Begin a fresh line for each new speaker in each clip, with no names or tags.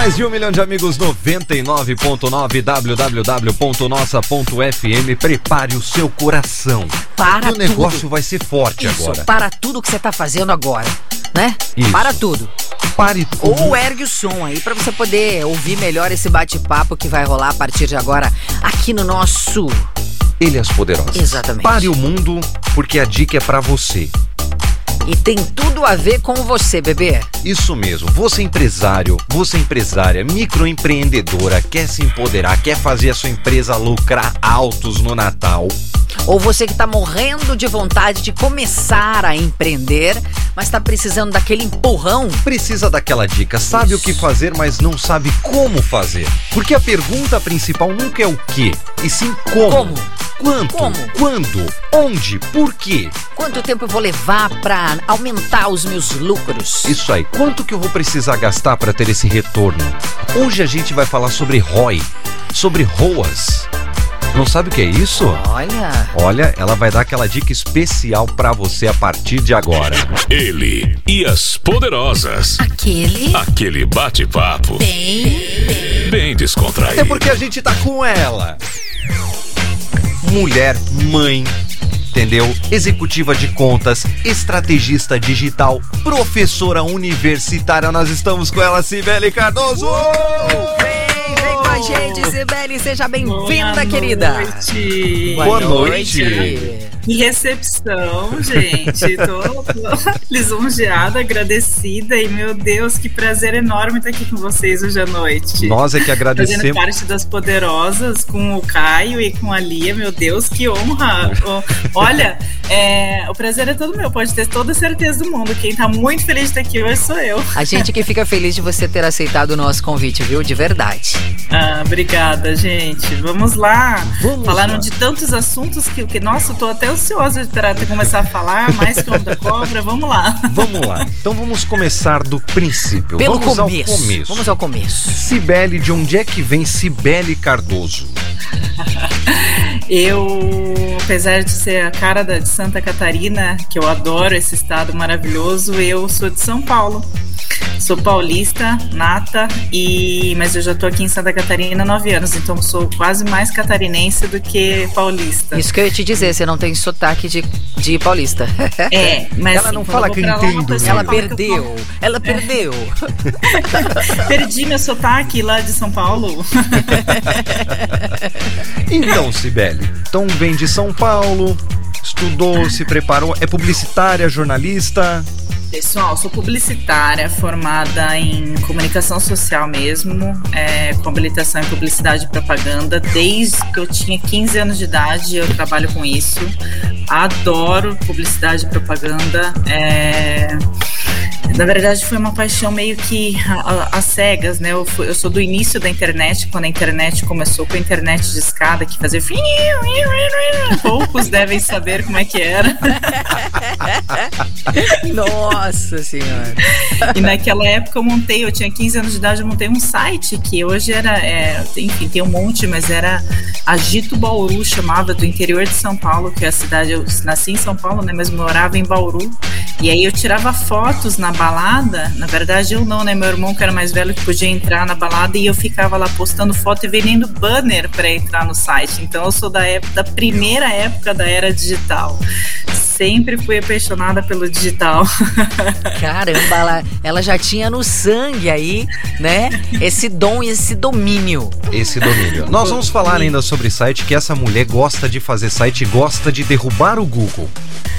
mais de um milhão de amigos 99.9 www.nossa.fm. Prepare o seu coração.
Para
o negócio
tudo.
vai ser forte
Isso,
agora.
para tudo que você tá fazendo agora, né?
Isso.
Para tudo.
Pare tudo.
Ou ergue o som aí pra você poder ouvir melhor esse bate-papo que vai rolar a partir de agora aqui no nosso.
Ilhas Poderosas.
Exatamente.
Pare o mundo, porque a dica é pra você.
E tem tudo a ver com você, bebê.
Isso mesmo, você empresário, você empresária, microempreendedora, quer se empoderar, quer fazer a sua empresa lucrar altos no Natal.
Ou você que tá morrendo de vontade de começar a empreender, mas tá precisando daquele empurrão.
Precisa daquela dica, sabe o que fazer, mas não sabe como fazer. Porque a pergunta principal nunca é o que, e sim como.
Como?
Quanto?
Como?
Quando? Onde? Por quê?
Quanto tempo eu vou levar pra aumentar os meus lucros?
Isso aí, quanto que eu vou precisar gastar para ter esse retorno? Hoje a gente vai falar sobre ROI, sobre ROAS. Não sabe o que é isso?
Olha,
Olha, ela vai dar aquela dica especial pra você a partir de agora.
Ele e as poderosas.
aquele
Aquele bate-papo
bem.
bem descontraído.
É porque a gente tá com ela. Mulher, mãe, entendeu? Executiva de contas, estrategista digital, professora universitária. Nós estamos com ela, Cibele Cardoso!
Com a gente, Sibeli, seja bem-vinda,
Boa
querida.
Noite.
Boa noite.
Que recepção, gente. Tô, tô lisonjeada, agradecida e, meu Deus, que prazer enorme estar aqui com vocês hoje à noite.
Nós é que
Fazendo
agradecemos.
parte das Poderosas com o Caio e com a Lia, meu Deus, que honra! Olha, é, o prazer é todo meu, pode ter toda a certeza do mundo. Quem tá muito feliz de estar aqui hoje sou eu.
A gente que fica feliz de você ter aceitado o nosso convite, viu? De verdade.
Ah, obrigada, gente. Vamos lá.
Vamos
Falaram
lá.
de tantos assuntos que, que nossa, eu tô até ansiosa para começar a falar, mais que onda da cobra. Vamos lá.
Vamos lá. Então vamos começar do princípio.
Pelo
vamos
começo.
ao começo.
Vamos ao começo.
Cibele, de onde é que vem Cibele Cardoso?
Eu, apesar de ser a cara da, de Santa Catarina, que eu adoro esse estado maravilhoso, eu sou de São Paulo. Sou paulista, nata, e mas eu já tô aqui em Santa Catarina há nove anos, então sou quase mais catarinense do que paulista.
Isso que eu ia te dizer, você não tem sotaque de, de paulista.
É, mas
Ela
assim,
não fala que
lá, uma
entendo, né?
Ela perdeu. Ela perdeu.
falo- Perdi meu sotaque lá de São Paulo.
Então, Cibele, então vem de São Paulo, estudou, se preparou, é publicitária, jornalista.
Pessoal, sou publicitária, formada em comunicação social mesmo, é, com habilitação em publicidade e propaganda. Desde que eu tinha 15 anos de idade, eu trabalho com isso. Adoro publicidade e propaganda. é, na verdade, foi uma paixão meio que às cegas, né? Eu, fui- eu sou do início da internet, quando a internet começou com a internet de escada, que fazia. Poucos devem saber como é que era.
Nossa senhora.
E naquela época eu montei, eu tinha 15 anos de idade, eu montei um site que hoje era, é, enfim, tem um monte, mas era Agito Bauru, chamava do interior de São Paulo, que é a cidade, eu nasci em São Paulo, né, mas morava em Bauru. E aí eu tirava fotos na balada, na verdade eu não, né, meu irmão que era mais velho que podia entrar na balada e eu ficava lá postando foto e vendendo banner para entrar no site. Então eu sou da época, da primeira época da era digital. Sempre fui apaixonada pelo digital.
Caramba, ela, ela já tinha no sangue aí, né? Esse dom e esse domínio.
Esse domínio. Nós vamos falar ainda sobre site, que essa mulher gosta de fazer site e gosta de derrubar o Google.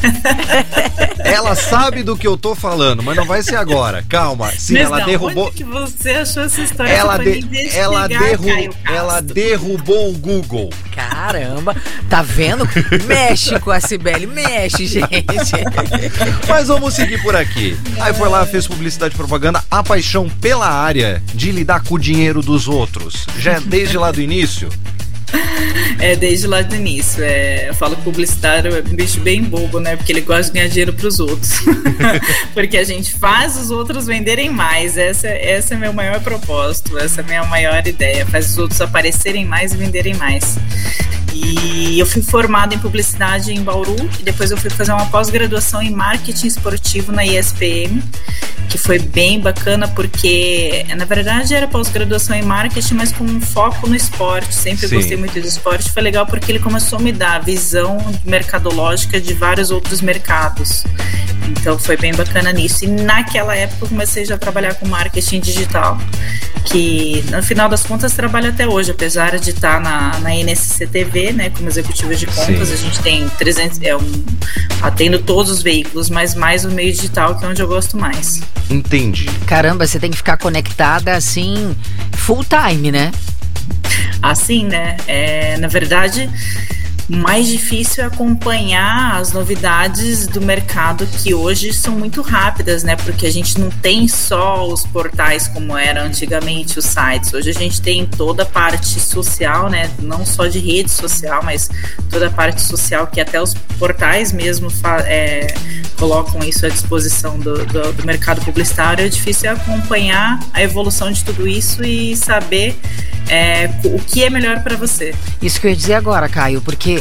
Ela sabe do que eu tô falando, mas não vai ser agora. Calma. Sim,
Mas
ela
da
derrubou.
onde que você achou essa história?
Ela, de- ela, derru- ela derrubou o Google.
Caramba, tá vendo? Mexe com a Cibele, mexe, gente.
Mas vamos seguir por aqui. Aí foi lá, fez publicidade e propaganda, a paixão pela área de lidar com o dinheiro dos outros. Já é desde lá do início.
É, desde lá do início. É, eu falo que publicitário é um bicho bem bobo, né? Porque ele gosta de ganhar dinheiro pros outros. Porque a gente faz os outros venderem mais. Essa, essa é meu maior propósito, essa é a minha maior ideia. Faz os outros aparecerem mais e venderem mais. E eu fui formada em publicidade em Bauru e depois eu fui fazer uma pós-graduação em marketing esportivo na ISPM, que foi bem bacana porque, na verdade, era pós-graduação em marketing, mas com um foco no esporte. Sempre
Sim.
gostei muito de esporte. Foi legal porque ele começou a me dar a visão mercadológica de vários outros mercados. Então foi bem bacana nisso. E naquela época eu comecei já a trabalhar com marketing digital, que no final das contas trabalho até hoje, apesar de estar na, na NSC TV, né, como executiva de contas,
Sim.
a gente tem 300, é um, atendo todos os veículos, mas mais o meio digital, que é onde eu gosto mais.
Entendi.
Caramba, você tem que ficar conectada assim, full time, né?
Assim, né? É, na verdade, mais difícil é acompanhar as novidades do mercado que hoje são muito rápidas, né? Porque a gente não tem só os portais como era antigamente os sites. Hoje a gente tem toda a parte social, né? Não só de rede social, mas toda a parte social que até os portais mesmo é, colocam isso à disposição do, do, do mercado publicitário. É difícil acompanhar a evolução de tudo isso e saber é, o que é melhor para você.
Isso que eu ia dizer agora, Caio, porque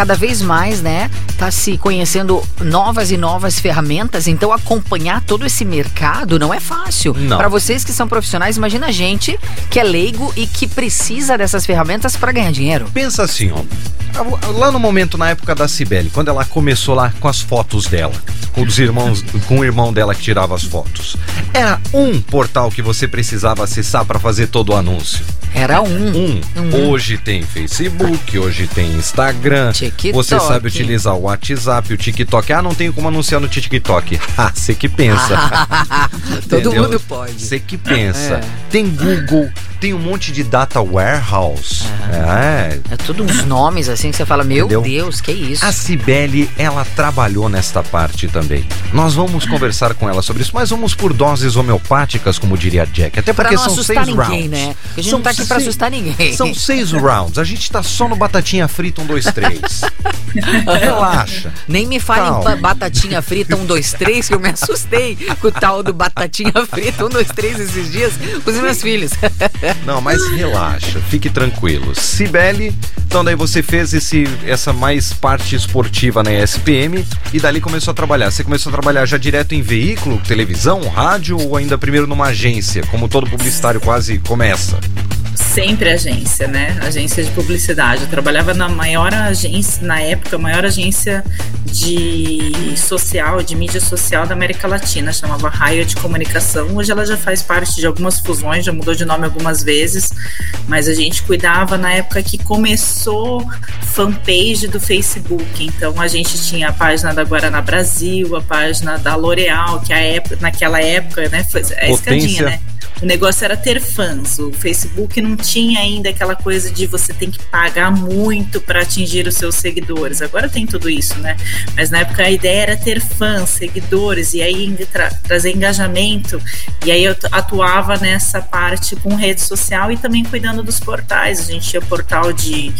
cada vez mais, né, tá se conhecendo novas e novas ferramentas, então acompanhar todo esse mercado não é fácil. Para vocês que são profissionais, imagina a gente que é leigo e que precisa dessas ferramentas para ganhar dinheiro.
Pensa assim, ó. Lá no momento, na época da Cibele, quando ela começou lá com as fotos dela, com os irmãos, com o irmão dela que tirava as fotos, era um portal que você precisava acessar para fazer todo o anúncio.
Era um.
Um.
Uhum.
Hoje tem Facebook, hoje tem Instagram.
TikTok.
Você sabe utilizar o WhatsApp, o TikTok. Ah, não tenho como anunciar no TikTok. Ah, você que pensa.
Todo mundo pode.
Você que pensa.
É.
Tem Google, tem um monte de data warehouse. É.
É tudo uns nomes assim que você fala, meu
Entendeu?
Deus, que isso?
A Cibele, ela trabalhou nesta parte também. Nós vamos conversar com ela sobre isso, mas vamos por doses homeopáticas, como diria Jack. Até porque são seis
ninguém,
rounds.
né? A gente
São
não tá aqui pra assustar ninguém.
São seis rounds. A gente tá só no batatinha frita, um, dois, três. Relaxa.
Nem me fale em
Calma.
pa- batatinha frita 1, 2, 3, que eu me assustei com o tal do batatinha frita 1, 2, 3 esses dias com os meus filhos.
Não, mas relaxa, fique tranquilo. Cibele, então daí você fez esse, essa mais parte esportiva na ESPM e dali começou a trabalhar. Você começou a trabalhar já direto em veículo, televisão, rádio ou ainda primeiro numa agência, como todo publicitário quase começa?
Sempre agência, né? Agência de publicidade. Eu trabalhava na maior agência, na época, a maior agência de social, de mídia social da América Latina, chamava Raio de Comunicação. Hoje ela já faz parte de algumas fusões, já mudou de nome algumas vezes, mas a gente cuidava na época que começou fanpage do Facebook. Então a gente tinha a página da Guaraná Brasil, a página da L'Oréal, que a época, naquela época, né, foi é escadinha,
Potência.
né? O negócio era ter fãs. O Facebook não tinha ainda aquela coisa de você tem que pagar muito para atingir os seus seguidores. Agora tem tudo isso, né? Mas na época a ideia era ter fãs, seguidores e aí tra- trazer engajamento. E aí eu atuava nessa parte com rede social e também cuidando dos portais. A gente tinha portal de,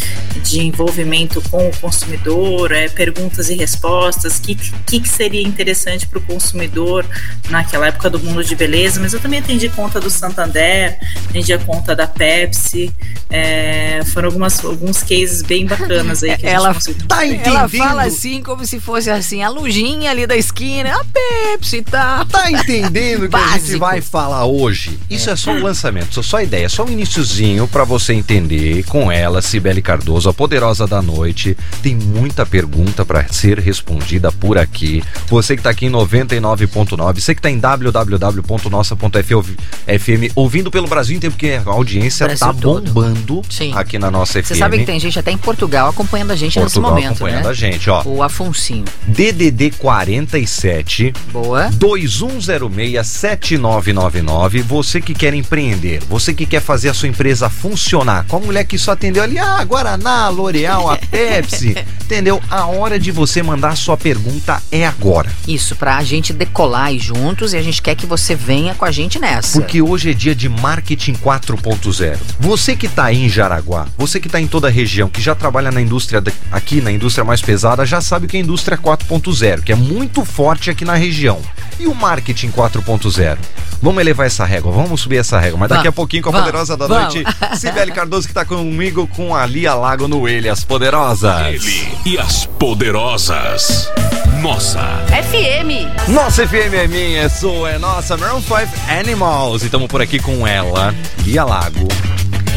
de envolvimento com o consumidor, é, perguntas e respostas, o que, que, que seria interessante para o consumidor naquela época do mundo de beleza, mas eu também atendi conta do Santander, atendi a conta da Pepsi, é, foram algumas, alguns cases bem bacanas aí que a gente
Ela-.
Tá entendendo?
Ela fala assim como se fosse assim, a lujinha ali da esquina, a Pepsi, tá?
Tá entendendo o que a gente vai falar hoje? Isso é só o lançamento, só- ideia, só um iniciozinho pra você entender com ela, Cibele Cardoso, a poderosa da noite. Tem muita pergunta pra ser respondida por aqui. Você que tá aqui em 99.9, você que tá em www.nossa.fm ouvindo pelo Brasil inteiro, porque a audiência
Brasil
tá
todo.
bombando
Sim.
aqui na nossa FM.
Você sabe que tem gente até em Portugal acompanhando a gente
Portugal
nesse momento,
acompanhando
né?
a gente, ó.
O Afonsinho.
DDD 47
Boa.
2106-7999. Você que quer empreender, você que quer fazer a sua empresa funcionar, a mulher que só atendeu ali, ah, Guaraná, L'Oreal, a Pepsi, entendeu? A hora de você mandar sua pergunta é agora.
Isso, pra gente decolar aí juntos e a gente quer que você venha com a gente nessa.
Porque porque hoje é dia de marketing 4.0. Você que está aí em Jaraguá, você que está em toda a região, que já trabalha na indústria aqui na indústria mais pesada, já sabe o que é a indústria 4.0, que é muito forte aqui na região. E o marketing 4.0? Vamos elevar essa régua, vamos subir essa régua. Mas daqui a pouquinho, com a
vamos,
poderosa da
vamos.
noite, Sibeli Cardoso que está comigo com a Lia Lago no Elias Poderosas.
Ele e as poderosas. Nossa.
FM.
Nossa FM é minha, sua, é nossa. Maroon 5 Animals. E estamos por aqui com ela, Lia Lago.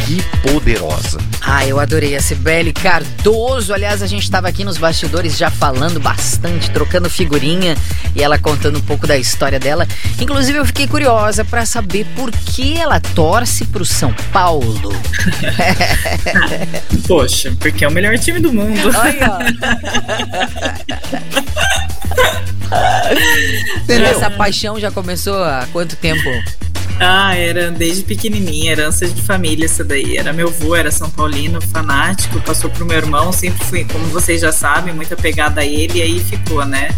Que poderosa.
Ah, eu adorei a Cibele Cardoso. Aliás, a gente estava aqui nos bastidores já falando bastante, trocando figurinha e ela contando um pouco da história dela. Inclusive, eu fiquei curiosa para saber por que ela torce pro São Paulo.
Poxa, porque é o melhor time do mundo.
Olha. Essa paixão já começou há quanto tempo?
Ah, era desde pequenininha, herança de família essa daí. Era meu avô, era São Paulino, fanático, passou pro meu irmão, sempre fui, como vocês já sabem, muito apegada a ele, e aí ficou, né?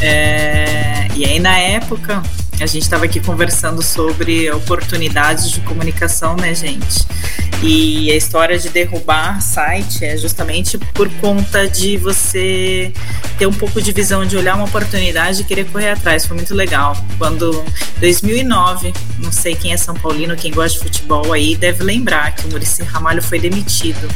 É, E aí na época, a gente estava aqui conversando sobre oportunidades de comunicação, né, gente? E a história de derrubar site é justamente por conta de você ter um pouco de visão de olhar uma oportunidade e querer correr atrás. Foi muito legal. Quando 2009, não sei quem é São Paulino, quem gosta de futebol aí deve lembrar que o Murici Ramalho foi demitido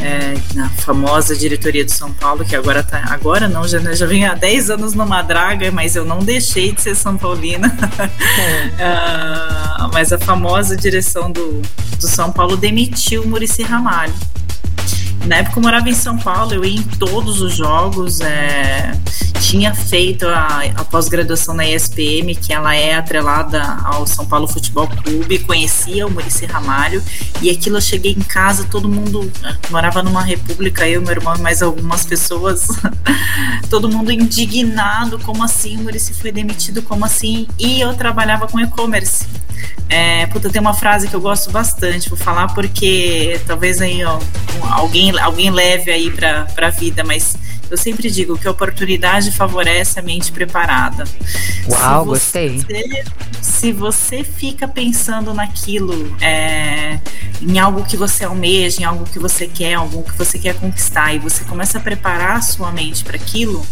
é, na famosa diretoria de São Paulo, que agora tá. Agora não, já, já vem há 10 anos numa draga, mas eu não deixei de ser São Paulina. Ah, mas a famosa direção do, do São Paulo demitiu Murici Ramalho. Na época eu morava em São Paulo, eu ia em todos os jogos, é, tinha feito a, a pós-graduação na ESPM, que ela é atrelada ao São Paulo Futebol Clube, conhecia o Murici Ramalho, e aquilo eu cheguei em casa, todo mundo eh, morava numa república, eu, meu irmão e mais algumas pessoas, todo mundo indignado, como assim o Murici foi demitido, como assim? E eu trabalhava com e-commerce. É, puta, tem uma frase que eu gosto bastante, vou falar porque talvez aí ó, alguém, alguém leve aí pra, pra vida, mas eu sempre digo que a oportunidade favorece a mente preparada.
Uau,
Se
gostei.
você- Se você fica pensando naquilo, é, em algo que você almeja, em algo que você quer, algo que você quer conquistar, e você começa a preparar a sua mente para aquilo,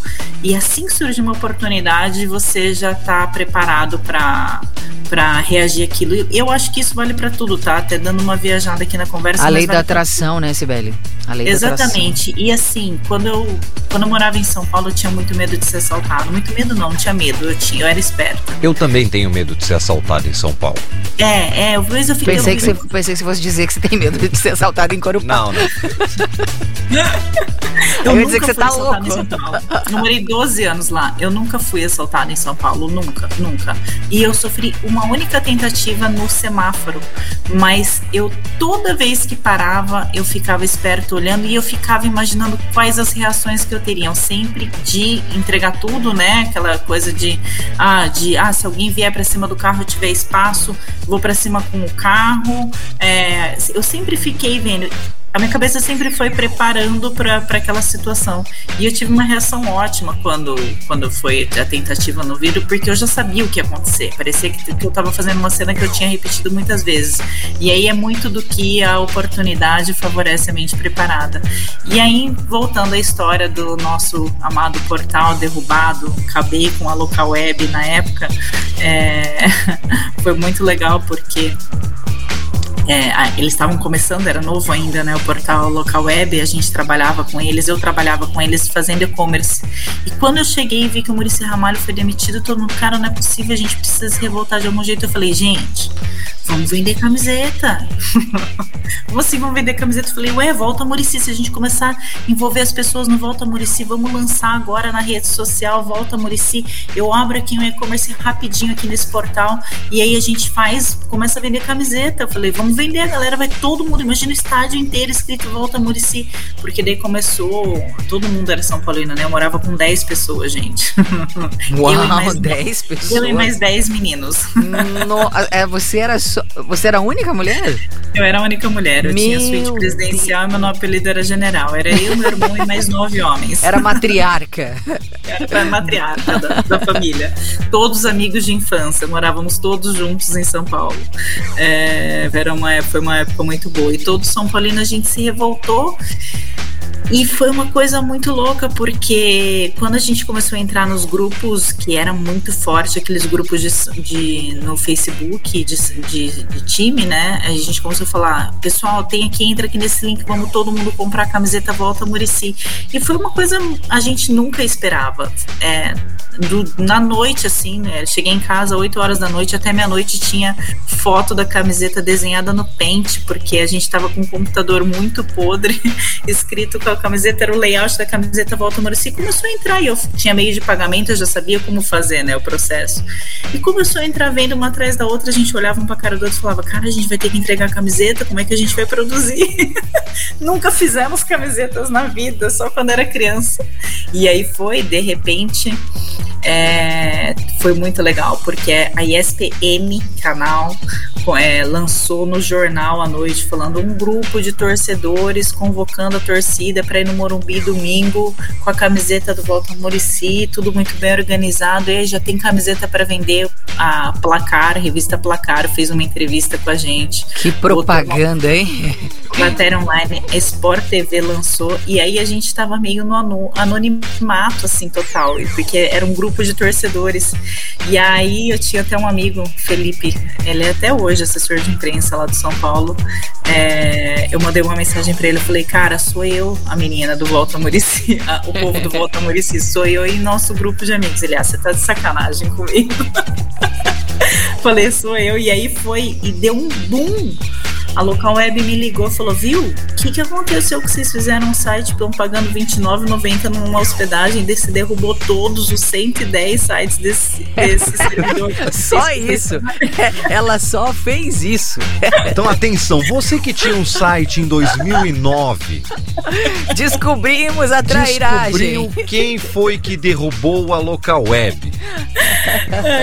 e assim que surge uma oportunidade, você já está preparado para para reagir àquilo. E Eu acho que isso vale para tudo, tá? Até dando uma viajada aqui na conversa.
A lei
vale
da atração, né, Sibeli? A lei da atração.
Exatamente. E assim, quando eu, quando eu morava em São Paulo, eu tinha muito medo de ser assaltado. Muito medo não, não tinha medo. Eu, tinha, eu era esperta.
Eu também tenho medo de ser assaltado em São Paulo.
É, é, vez eu fiquei.
Pensei
eu,
que, você, pensei que você fosse dizer que você tem medo de ser assaltado em Corupá.
Não, não.
Eu
Eu ia
nunca
dizer que você
fui
tá
assaltada
louco.
em São Paulo. Eu morei 12 anos lá. Eu nunca fui assaltada em São Paulo. Nunca, nunca. E eu sofri uma única tentativa no semáforo. Mas eu, toda vez que parava, eu ficava esperto olhando e eu ficava imaginando quais as reações que eu teria. Sempre de entregar tudo, né? Aquela coisa de, ah, de, ah, se alguém vier pra cima do carro, eu tiver espaço, vou pra cima com o carro. É, eu sempre fiquei vendo a minha cabeça sempre foi preparando para aquela situação. E eu tive uma reação ótima quando, quando foi a tentativa no vidro, porque eu já sabia o que ia acontecer. Parecia que, que eu estava fazendo uma cena que eu tinha repetido muitas vezes. E aí é muito do que a oportunidade favorece a mente preparada. E aí, voltando à história do nosso amado portal derrubado, acabei com a local web na época, é, foi muito legal porque é, eles estavam começando, era novo ainda, né? O portal local web, a gente trabalhava com eles, eu trabalhava com eles fazendo e-commerce. E quando eu cheguei e vi que o Murici Ramalho foi demitido, todo mundo, cara, não é possível, a gente precisa se revoltar de algum jeito. Eu falei, gente, vamos vender camiseta. Como assim vamos vender camiseta? Eu falei, ué, volta Murici, se a gente começar a envolver as pessoas no Volta Murici, vamos lançar agora na rede social Volta Murici. Eu abro aqui um e-commerce rapidinho aqui nesse portal e aí a gente faz, começa a vender camiseta. Eu falei, vamos vender, a galera vai todo mundo, imagina o estádio inteiro escrito Volta Murici, porque daí começou, todo mundo era São Paulino, né? Eu morava com 10 pessoas, gente. eu
Uau,
mais
10 pessoas.
Eu e mais 10 meninos.
No- é, você era você era a única mulher?
Eu era a única mulher. Eu tinha
Meu
suíte presidencial e meu nome apelido era general. Era eu, meu irmão e mais nove homens.
Era matriarca.
Era matriarca da, da família. Todos amigos de infância, morávamos todos juntos em São Paulo. É, era uma, época- foi uma época muito boa. E todo São Paulino a gente se revoltou. E foi uma coisa muito louca, porque quando a gente começou a entrar nos grupos, que era muito forte, aqueles grupos de, de- no Facebook de, de- de time, né? A gente começou a falar, pessoal, tem aqui, entra aqui nesse link, vamos todo mundo comprar a camiseta Volta Murici. E foi uma coisa a gente nunca esperava. É, do- na noite, assim, né? Cheguei em casa 8 horas da noite, até meia-noite tinha foto da camiseta desenhada no pente, porque a gente tava com um computador muito podre, escrito com a camiseta, era o layout da camiseta Volta Murici, começou a entrar e eu tinha meio de pagamento, eu já sabia como fazer, né, o processo. E começou a entrar vendo uma atrás da outra, a gente olhava um pra cara do outro e falava, cara, a gente vai ter que entregar a camiseta, como é que a gente vai produzir? Nunca fizemos camisetas na vida, só quando era criança. E aí foi, de repente, é, foi muito legal, porque a ESPM canal é, lançou no jornal à noite falando um grupo de torcedores convocando a torcida para ir no Morumbi domingo com a camiseta do Volta Murici, tudo muito bem organizado. E aí já tem camiseta para vender. A Placar, a revista Placar, fez uma entrevista com a gente.
Que propaganda, hein?
Matéria online, Sport TV lançou, e aí a gente tava meio no anonimato, assim, total, porque era um grupo de torcedores. E aí eu tinha até um amigo, Felipe, ele é até hoje assessor de imprensa lá do São Paulo. É, eu mandei uma mensagem pra ele, eu falei, cara, sou eu, a menina do Volta Murici, o povo do Volta Murici, sou eu e nosso grupo de amigos. Ele, ah, você tá de sacanagem comigo. Falei, sou eu. E aí foi, e deu um boom. A local web me ligou e falou: Viu, o que, que aconteceu que vocês fizeram um site estão pagando R$29,90 numa hospedagem? Desse derrubou todos os 110 sites desse, desse servidor.
Só isso. Ela só fez isso.
Então atenção, você que tinha um site em 2009,
Descobrimos a trairagem.
descobriu quem foi que derrubou a local web.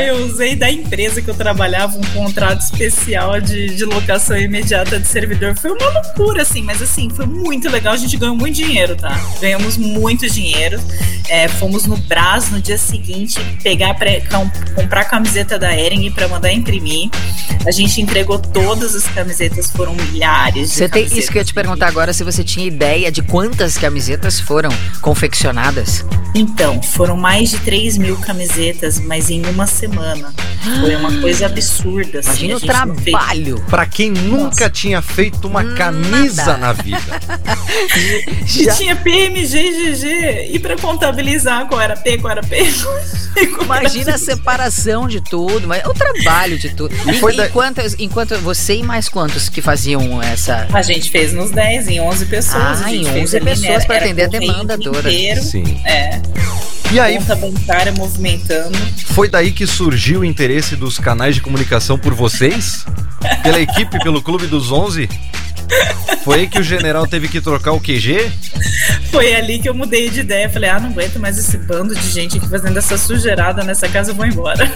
Eu usei da empresa que eu trabalhava um contrato especial de, de locação imediata de servidor. Foi uma loucura, assim, mas assim, foi muito legal. A gente ganhou muito dinheiro, tá? Ganhamos muito dinheiro. É, fomos no Brás no dia seguinte pegar pra, com- comprar a camiseta da Ering para mandar imprimir. A gente entregou todas as camisetas, foram milhares. de
Você tem isso que eu ia te perguntar agora se você tinha ideia de quantas camisetas foram confeccionadas.
Então, foram mais de 3 mil camisetas, mas em uma semana. Foi uma coisa absurda. Assim,
Imagina
a
o trabalho.
Pra quem nunca tinha feito uma camisa
Nada.
na vida.
E tinha PMG e GG. E pra contabilizar qual era P, qual era P.
Imagina a separação de tudo, mas o trabalho de tudo. E,
foi da-
enquanto, enquanto você e mais quantos que faziam essa.
A gente fez nos 10, em 11 pessoas.
Ah, em
fez
11
ali,
pessoas
né,
pra
era
atender a demanda toda.
Sim.
É.
E aí
Conta bancária movimentando.
foi daí que surgiu o interesse dos canais de comunicação por vocês? Pela equipe, pelo Clube dos 11? Foi aí que o general teve que trocar o QG?
Foi ali que eu mudei de ideia. Falei, ah, não aguento mais esse bando de gente aqui fazendo essa sujeirada nessa casa, eu vou embora.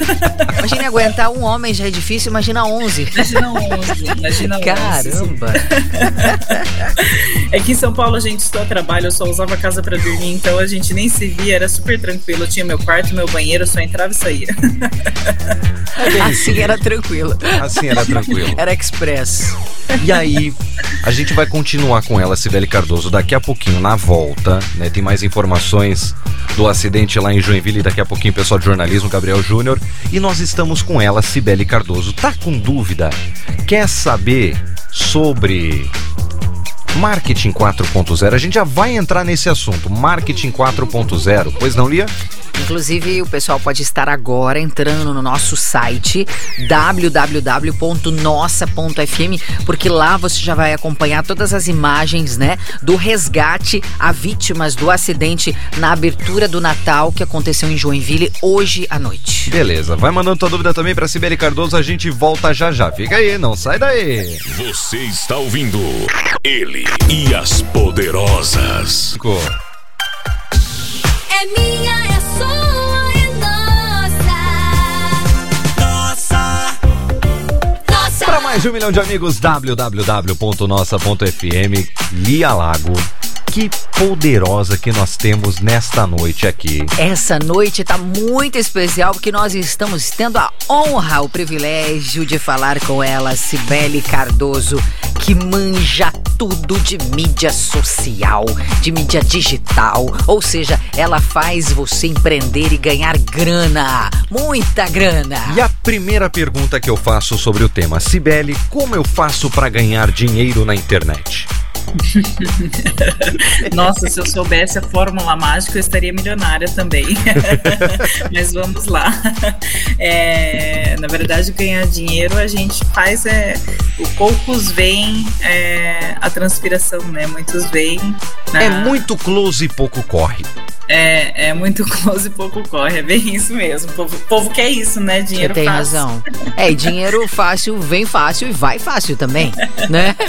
Imagina aguentar um homem já é difícil, imagina 11.
Imagina 11, imagina 11.
Caramba!
É que em São Paulo a gente só trabalha, eu só usava a casa pra dormir, então a gente nem se via, era super tranquilo. Eu tinha meu quarto, meu banheiro, eu só entrava e saía.
Assim era tranquilo.
Assim era tranquilo.
Era express.
E aí, a gente vai continuar com ela, Sibeli Cardoso, daqui a pouquinho, na volta, né? Tem mais informações do acidente lá em Joinville, daqui a pouquinho, pessoal de jornalismo, Gabriel Júnior. E nós estamos com ela, Sibeli Cardoso. Tá com dúvida? Quer saber sobre Marketing 4.0? A gente já vai entrar nesse assunto, Marketing 4.0. Pois não, Lia?
Inclusive, o pessoal pode estar agora entrando no nosso site www.nossa.fm, porque lá você já vai acompanhar todas as imagens, né, do resgate a vítimas do acidente na abertura do Natal que aconteceu em Joinville hoje à noite.
Beleza, vai mandando tua dúvida também pra Sibeli Cardoso, a gente volta já já. Fica aí, não sai daí.
Você está ouvindo ele e as poderosas.
Ficou.
É minha,
Para mais de um milhão de amigos, www.nossa.fm, Lia Lago. Que poderosa que nós temos nesta noite aqui.
Essa noite tá muito especial porque nós estamos tendo a honra, o privilégio de falar com ela, Cibele Cardoso, que manja tudo de mídia social, de mídia digital. Ou seja, ela faz você empreender e ganhar grana, muita grana.
E a primeira pergunta que eu faço sobre o tema, Cibele, como eu faço para ganhar dinheiro na internet?
Nossa, se eu soubesse a fórmula mágica, eu estaria milionária também. Mas vamos lá. É, na verdade, ganhar dinheiro a gente faz é. O poucos veem é, a transpiração, né? Muitos veem. na-
É muito close e pouco corre.
É, é muito close e pouco corre, é bem isso mesmo. O povo, o povo quer isso, né?
Você
Dinheiro
tem
fácil.
razão. É, e dinheiro fácil vem fácil e vai fácil também, né?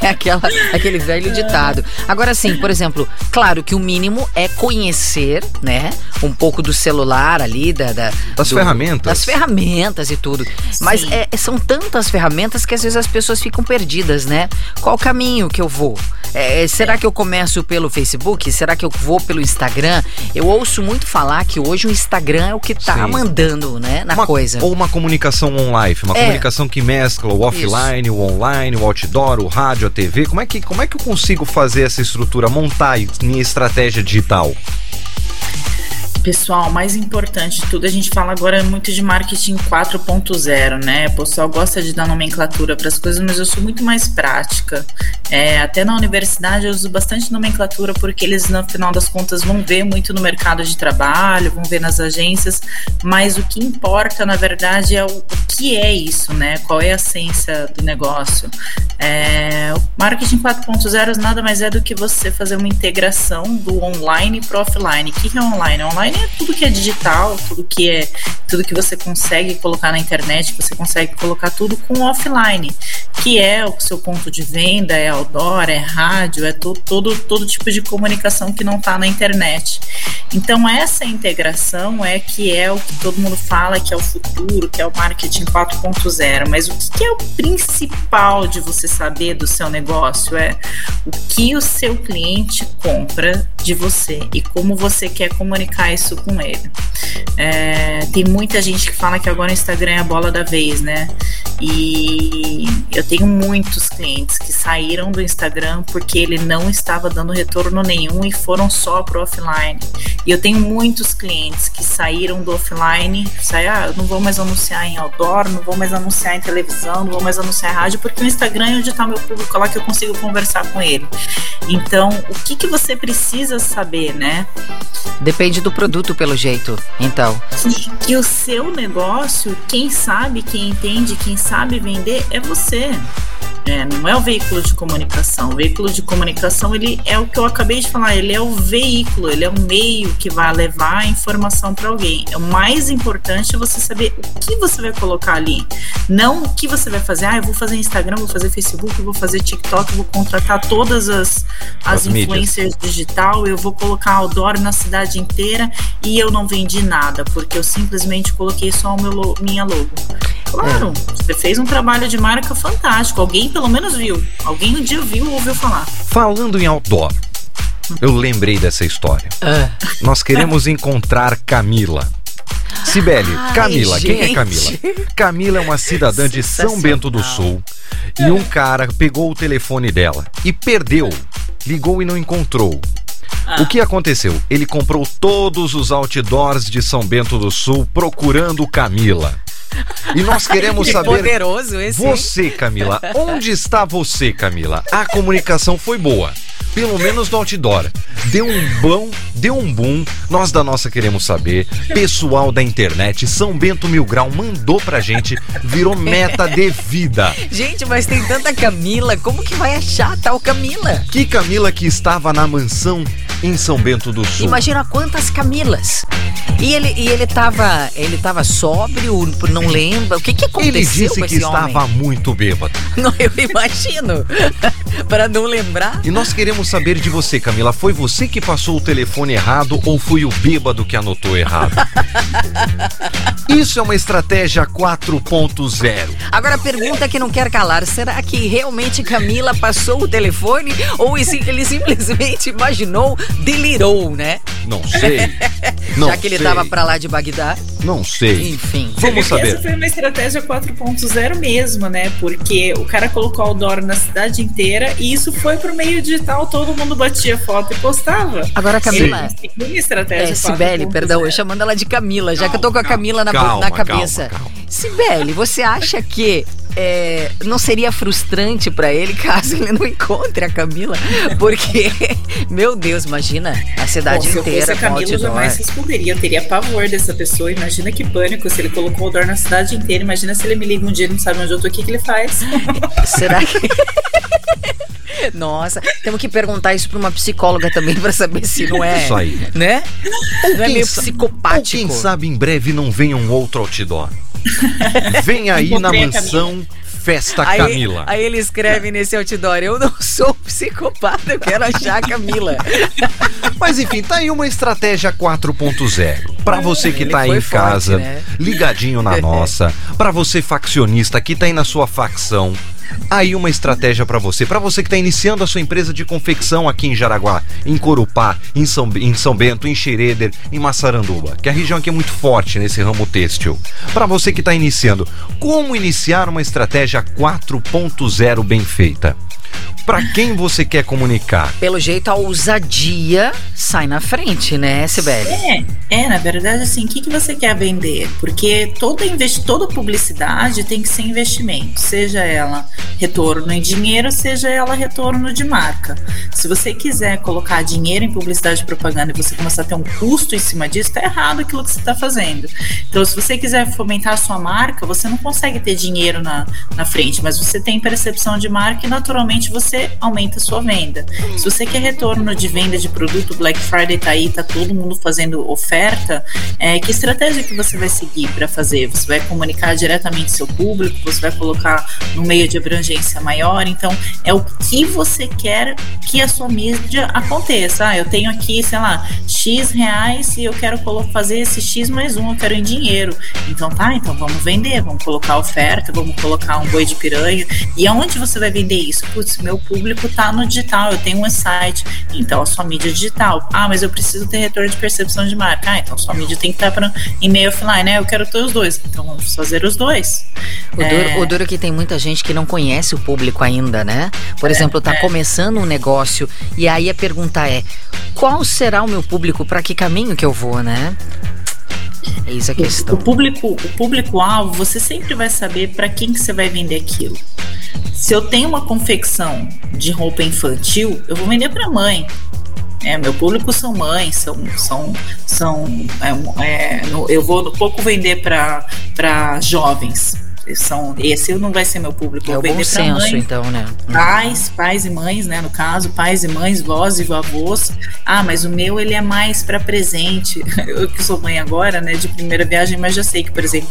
É aquela, aquele velho ditado. Agora sim, por exemplo, claro que o mínimo é conhecer, né? Um pouco do celular ali, da, da-
Das
do-
ferramentas.
Das ferramentas e tudo. Mas
Sim.
é- são tantas ferramentas que às vezes as pessoas ficam perdidas, né? Qual caminho que eu vou? É, será que eu começo pelo Facebook? Será que eu vou pelo Instagram? Eu ouço muito falar que hoje o Instagram é o que tá
Sim.
mandando, né? Na
Uma-
coisa.
Ou uma comunicação online, uma
É.
comunicação que mescla o offline, o online, o outdoor, o rádio, a TV. Como é que, como é que eu consigo fazer essa estrutura, montar minha estratégia digital?
Pessoal, mais importante de tudo, a gente fala agora muito de marketing 4.0, né? O pessoal gosta de dar nomenclatura para as coisas, mas eu sou muito mais prática. É, até na universidade eu uso bastante nomenclatura porque eles, no final das contas, vão ver muito no mercado de trabalho, vão ver nas agências, mas o que importa, na verdade, é o, o que é isso, né? Qual é a essência do negócio. É, o marketing 4.0 nada mais é do que você fazer uma integração do online para offline. O que é online? Online é tudo que é digital, tudo que é tudo que você consegue colocar na internet, você consegue colocar tudo com offline, que é o seu ponto de venda, é outdoor, é rádio, é to, todo, todo tipo de comunicação que não está na internet. Então essa integração é que é o que todo mundo fala que é o futuro, que é o marketing 4.0. Mas o que é o principal de você saber do seu negócio é o que o seu cliente compra de você e como você quer comunicar isso com ele. É, tem muita gente que fala que agora o Instagram é a bola da vez, né? E eu tenho muitos clientes que saíram do Instagram porque ele não estava dando retorno nenhum e foram só pro offline. E eu tenho muitos clientes que saíram do offline, sai, ah, não vou mais anunciar em outdoor, não vou mais anunciar em televisão, não vou mais anunciar em rádio, porque o Instagram é onde está meu público lá que eu consigo conversar com ele. Então, o que, que você precisa saber, né?
Depende do produto, pelo jeito. Então,
que, que o seu negócio, quem sabe, quem entende, quem sabe vender é você. É, não é o veículo de comunicação. O veículo de comunicação ele é o que eu acabei de falar. Ele é o veículo, ele é o meio que vai levar a informação para alguém. É o mais importante é você saber o que você vai colocar ali, não o que você vai fazer. Ah, eu vou fazer Instagram, vou fazer Facebook, vou fazer TikTok, vou contratar todas as, as,
As mídias.
influencers digital, eu vou colocar outdoor na cidade inteira e eu não vendi nada porque eu simplesmente coloquei só o meu minha logo. Claro, você fez um trabalho de marca fantástico. Alguém pelo menos viu. Alguém um dia viu ou ouviu falar.
Falando em outdoor, eu lembrei dessa história.
ah,
Nós queremos encontrar Camila. Sibeli, Camila, quem é
gente.
Camila? Camila é uma cidadã de São Bento do Sul e um cara pegou o telefone dela e perdeu. Ligou e não encontrou. O que aconteceu? Ele comprou todos os outdoors de São Bento do Sul procurando Camila. E nós queremos
que
saber
poderoso esse.
você, Camila, onde está você, Camila? A comunicação foi boa. Pelo menos no outdoor. Deu um bom, deu um boom. Nós da nossa queremos saber. Pessoal da internet, São Bento Mil Grau mandou pra gente, virou meta de vida.
Gente, mas tem tanta Camila, como que vai achar tal Camila?
Que Camila que estava na mansão em São Bento do Sul.
Imagina quantas Camilas. E ele, e ele tava. Ele tava sóbrio, não lembra? O que, que aconteceu
Ele disse
com
que
homem?
estava muito bêbado.
Não, eu imagino. Para não lembrar.
E nós queremos saber de você, Camila. Foi você que passou o telefone errado ou foi o bêbado que anotou errado? Isso é uma estratégia 4.0.
Agora a pergunta que não quer calar: será que realmente Camila passou o telefone? Ou ele simplesmente imaginou, delirou, né?
Não sei. Não
Já que ele
sei.
tava pra lá de Bagdá.
Não sei.
Enfim.
Vamos
Essa foi uma estratégia 4.0 mesmo, né? Porque o cara colocou outdoor na cidade inteira e isso foi pro meio digital, todo mundo batia foto e postava.
Agora, Camila.
Uma estratégia
É, Cibele,
4.0.
perdão, eu chamando ela de Camila, já que eu tô com a
Calma,
Camila na,
calma,
na cabeça.
calma.
Cibele, você acha que é, não seria frustrante pra ele caso ele não encontre a Camila? Porque, meu Deus, imagina a cidade
Bom, se eu fosse
inteira
a Camila, eu jamais responderia. Eu teria pavor dessa pessoa. Imagina que pânico se ele colocou outdoor na cidade inteira. Imagina se ele me liga um dia e não sabe onde eu tô, o que, que ele faz?
Será que. Nossa, temos que perguntar isso pra uma psicóloga também pra saber se não é.
Isso aí.
Né? Não é
Quem
meio
sa- Ou
psicopático.
quem sabe em breve não venha um outro outdoor. Vem aí na mansão Festa
Aí,
Camila.
aí ele escreve nesse outdoor: Eu não sou psicopata, eu quero achar a Camila.
Mas enfim, tá aí uma estratégia 4.0. Pra você que
Ele
tá aí em
forte,
casa,
né?
ligadinho na nossa, pra você faccionista que tá aí na sua facção, aí uma estratégia pra você, Pra você que tá iniciando a sua empresa de confecção aqui em Jaraguá, em Corupá, em São, em São Bento, em Xereder, em Massaranduba, que a região aqui é muito forte nesse ramo têxtil. Pra você que tá iniciando, como iniciar uma estratégia 4.0 bem feita? Pra quem você quer comunicar?
Pelo jeito, a ousadia sai na frente, né, Sibeli?
É, é, na verdade, assim, o que, que você quer vender? Porque toda, investi toda publicidade tem que ser investimento, seja ela retorno em dinheiro, seja ela retorno de marca. Se você quiser colocar dinheiro em publicidade e propaganda e você começar a ter um custo em cima disso, tá errado aquilo que você está fazendo. Então, se você quiser fomentar a sua marca, você não consegue ter dinheiro na, na frente, mas você tem percepção de marca e naturalmente você aumenta a sua venda. Se você quer retorno de venda de produto, Black Friday tá aí, tá todo mundo fazendo oferta, é, que estratégia que você vai seguir para fazer? Você vai comunicar diretamente seu público, você vai colocar no meio de abrangência maior, então é o que você quer que a sua mídia aconteça. Ah, eu tenho aqui, sei lá, X reais e eu quero fazer esse X mais um, eu quero em dinheiro. Então tá, então vamos vender, vamos colocar oferta, vamos colocar um boi de piranha. E aonde você vai vender isso? Putz, meu público tá no digital, eu tenho um site. Então a sua mídia é digital. Ah, mas eu preciso ter retorno de percepção de marca. Ah, então sua mídia tem que estar para em meio offline, né? Eu quero ter os dois. Então vamos fazer os dois.
O
É.
duro, o duro é que tem muita gente que não conhece o público ainda, né? Por exemplo, tá começando um negócio e aí a pergunta é: qual será o meu público? Pra que caminho que eu vou, né? É isso a
O
questão.
público, o público-alvo, você sempre vai saber para quem que você vai vender aquilo. Se eu tenho uma confecção de roupa infantil, eu vou vender para mãe. É, meu público são mães, são, são, são é, é, eu vou pouco vender para jovens. São, esse não vai ser meu público.
É o bom senso,
mãe,
então, né?
pais, pais e mães, né? No caso, pais e mães, vós e avós. Ah, mas o meu ele é mais para presente. Eu que sou mãe agora, né? De primeira viagem, mas já sei que, por exemplo,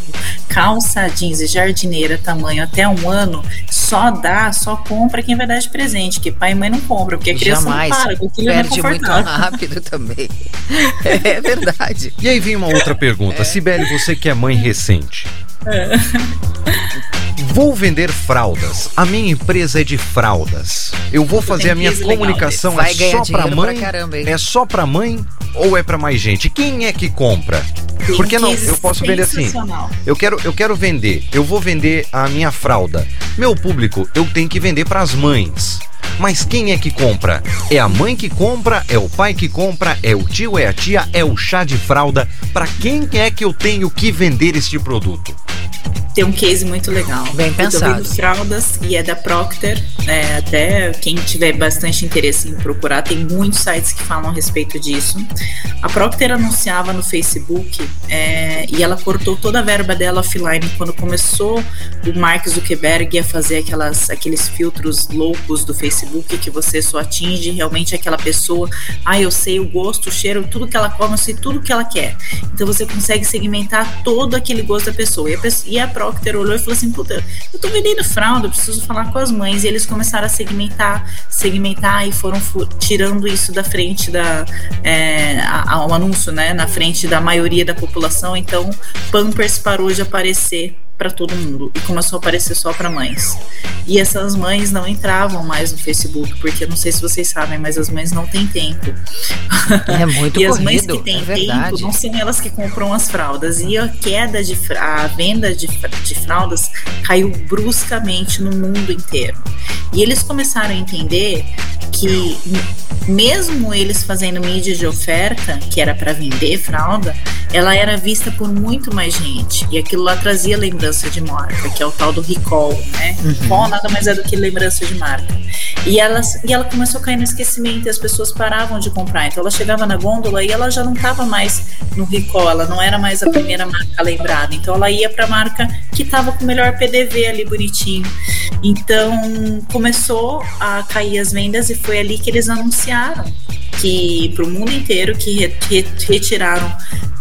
calça jeans e jardineira tamanho até um ano só dá, só compra quem vai dar de presente, que pai e mãe não compram, porque a criança
Jamais.
não para, porque ele não é
Perde muito rápido também. É verdade.
E aí vem uma outra pergunta. Sibeli, você que é mãe recente. Vou vender fraldas. A minha empresa é de fraldas. Eu vou fazer a minha comunicação é só pra
dinheiro pra
mãe?
caramba,
é só pra mãe ou é pra mais gente? Quem é que compra? Porque não, eu posso vender assim. Eu quero, eu quero vender. Eu vou vender a minha fralda. Meu público, eu tenho que vender pras mães. Mas quem é que compra? É a mãe que compra? É o pai que compra? É o tio? É a tia? É o chá de fralda? Pra quem é que eu tenho que vender este produto?
Tem um case muito legal.
Bem pensado.
fraldas e é da Procter. É, até quem tiver bastante interesse em procurar, tem muitos sites que falam a respeito disso. A Procter anunciava no Facebook é, e ela cortou toda a verba dela offline quando começou o Mark Zuckerberg a fazer aquelas, aqueles filtros loucos do Facebook que você só atinge realmente aquela pessoa. Ah, eu sei o gosto, o cheiro, tudo que ela come, eu sei tudo que ela quer. Então você consegue segmentar todo aquele gosto da pessoa. E a, pessoa- e a Procter olhou e falou assim: Puta, eu tô vendendo fralda, eu preciso falar com as mães. E eles começaram a segmentar, segmentar e foram tirando isso da frente da. É, a- a- anúncio, né? Na frente da maioria da população. Então, Pampers parou de aparecer para todo mundo e começou a aparecer só para mães. E essas mães não entravam mais no Facebook, porque não sei se vocês sabem, mas as mães não têm tempo.
É muito
e as mães que têm
é
tempo não são elas que compram as fraldas. E a queda de a venda de, de fraldas caiu bruscamente no mundo inteiro. E eles começaram a entender que mesmo eles fazendo mídia de oferta, que era para vender fralda, ela era vista por muito mais gente. E aquilo lá trazia lembrança de marca, que é o tal do recall, né? Recall nada mais é do que lembrança de marca. E ela, e ela começou a cair no esquecimento e as pessoas paravam de comprar. Então ela chegava na gôndola e ela já não estava mais no recall, ela não era mais a primeira marca lembrada. Então ela ia para a marca que estava com o melhor PDV ali bonitinho. Então começou a cair as vendas e foi ali que eles anunciaram que para o mundo inteiro que re- re- retiraram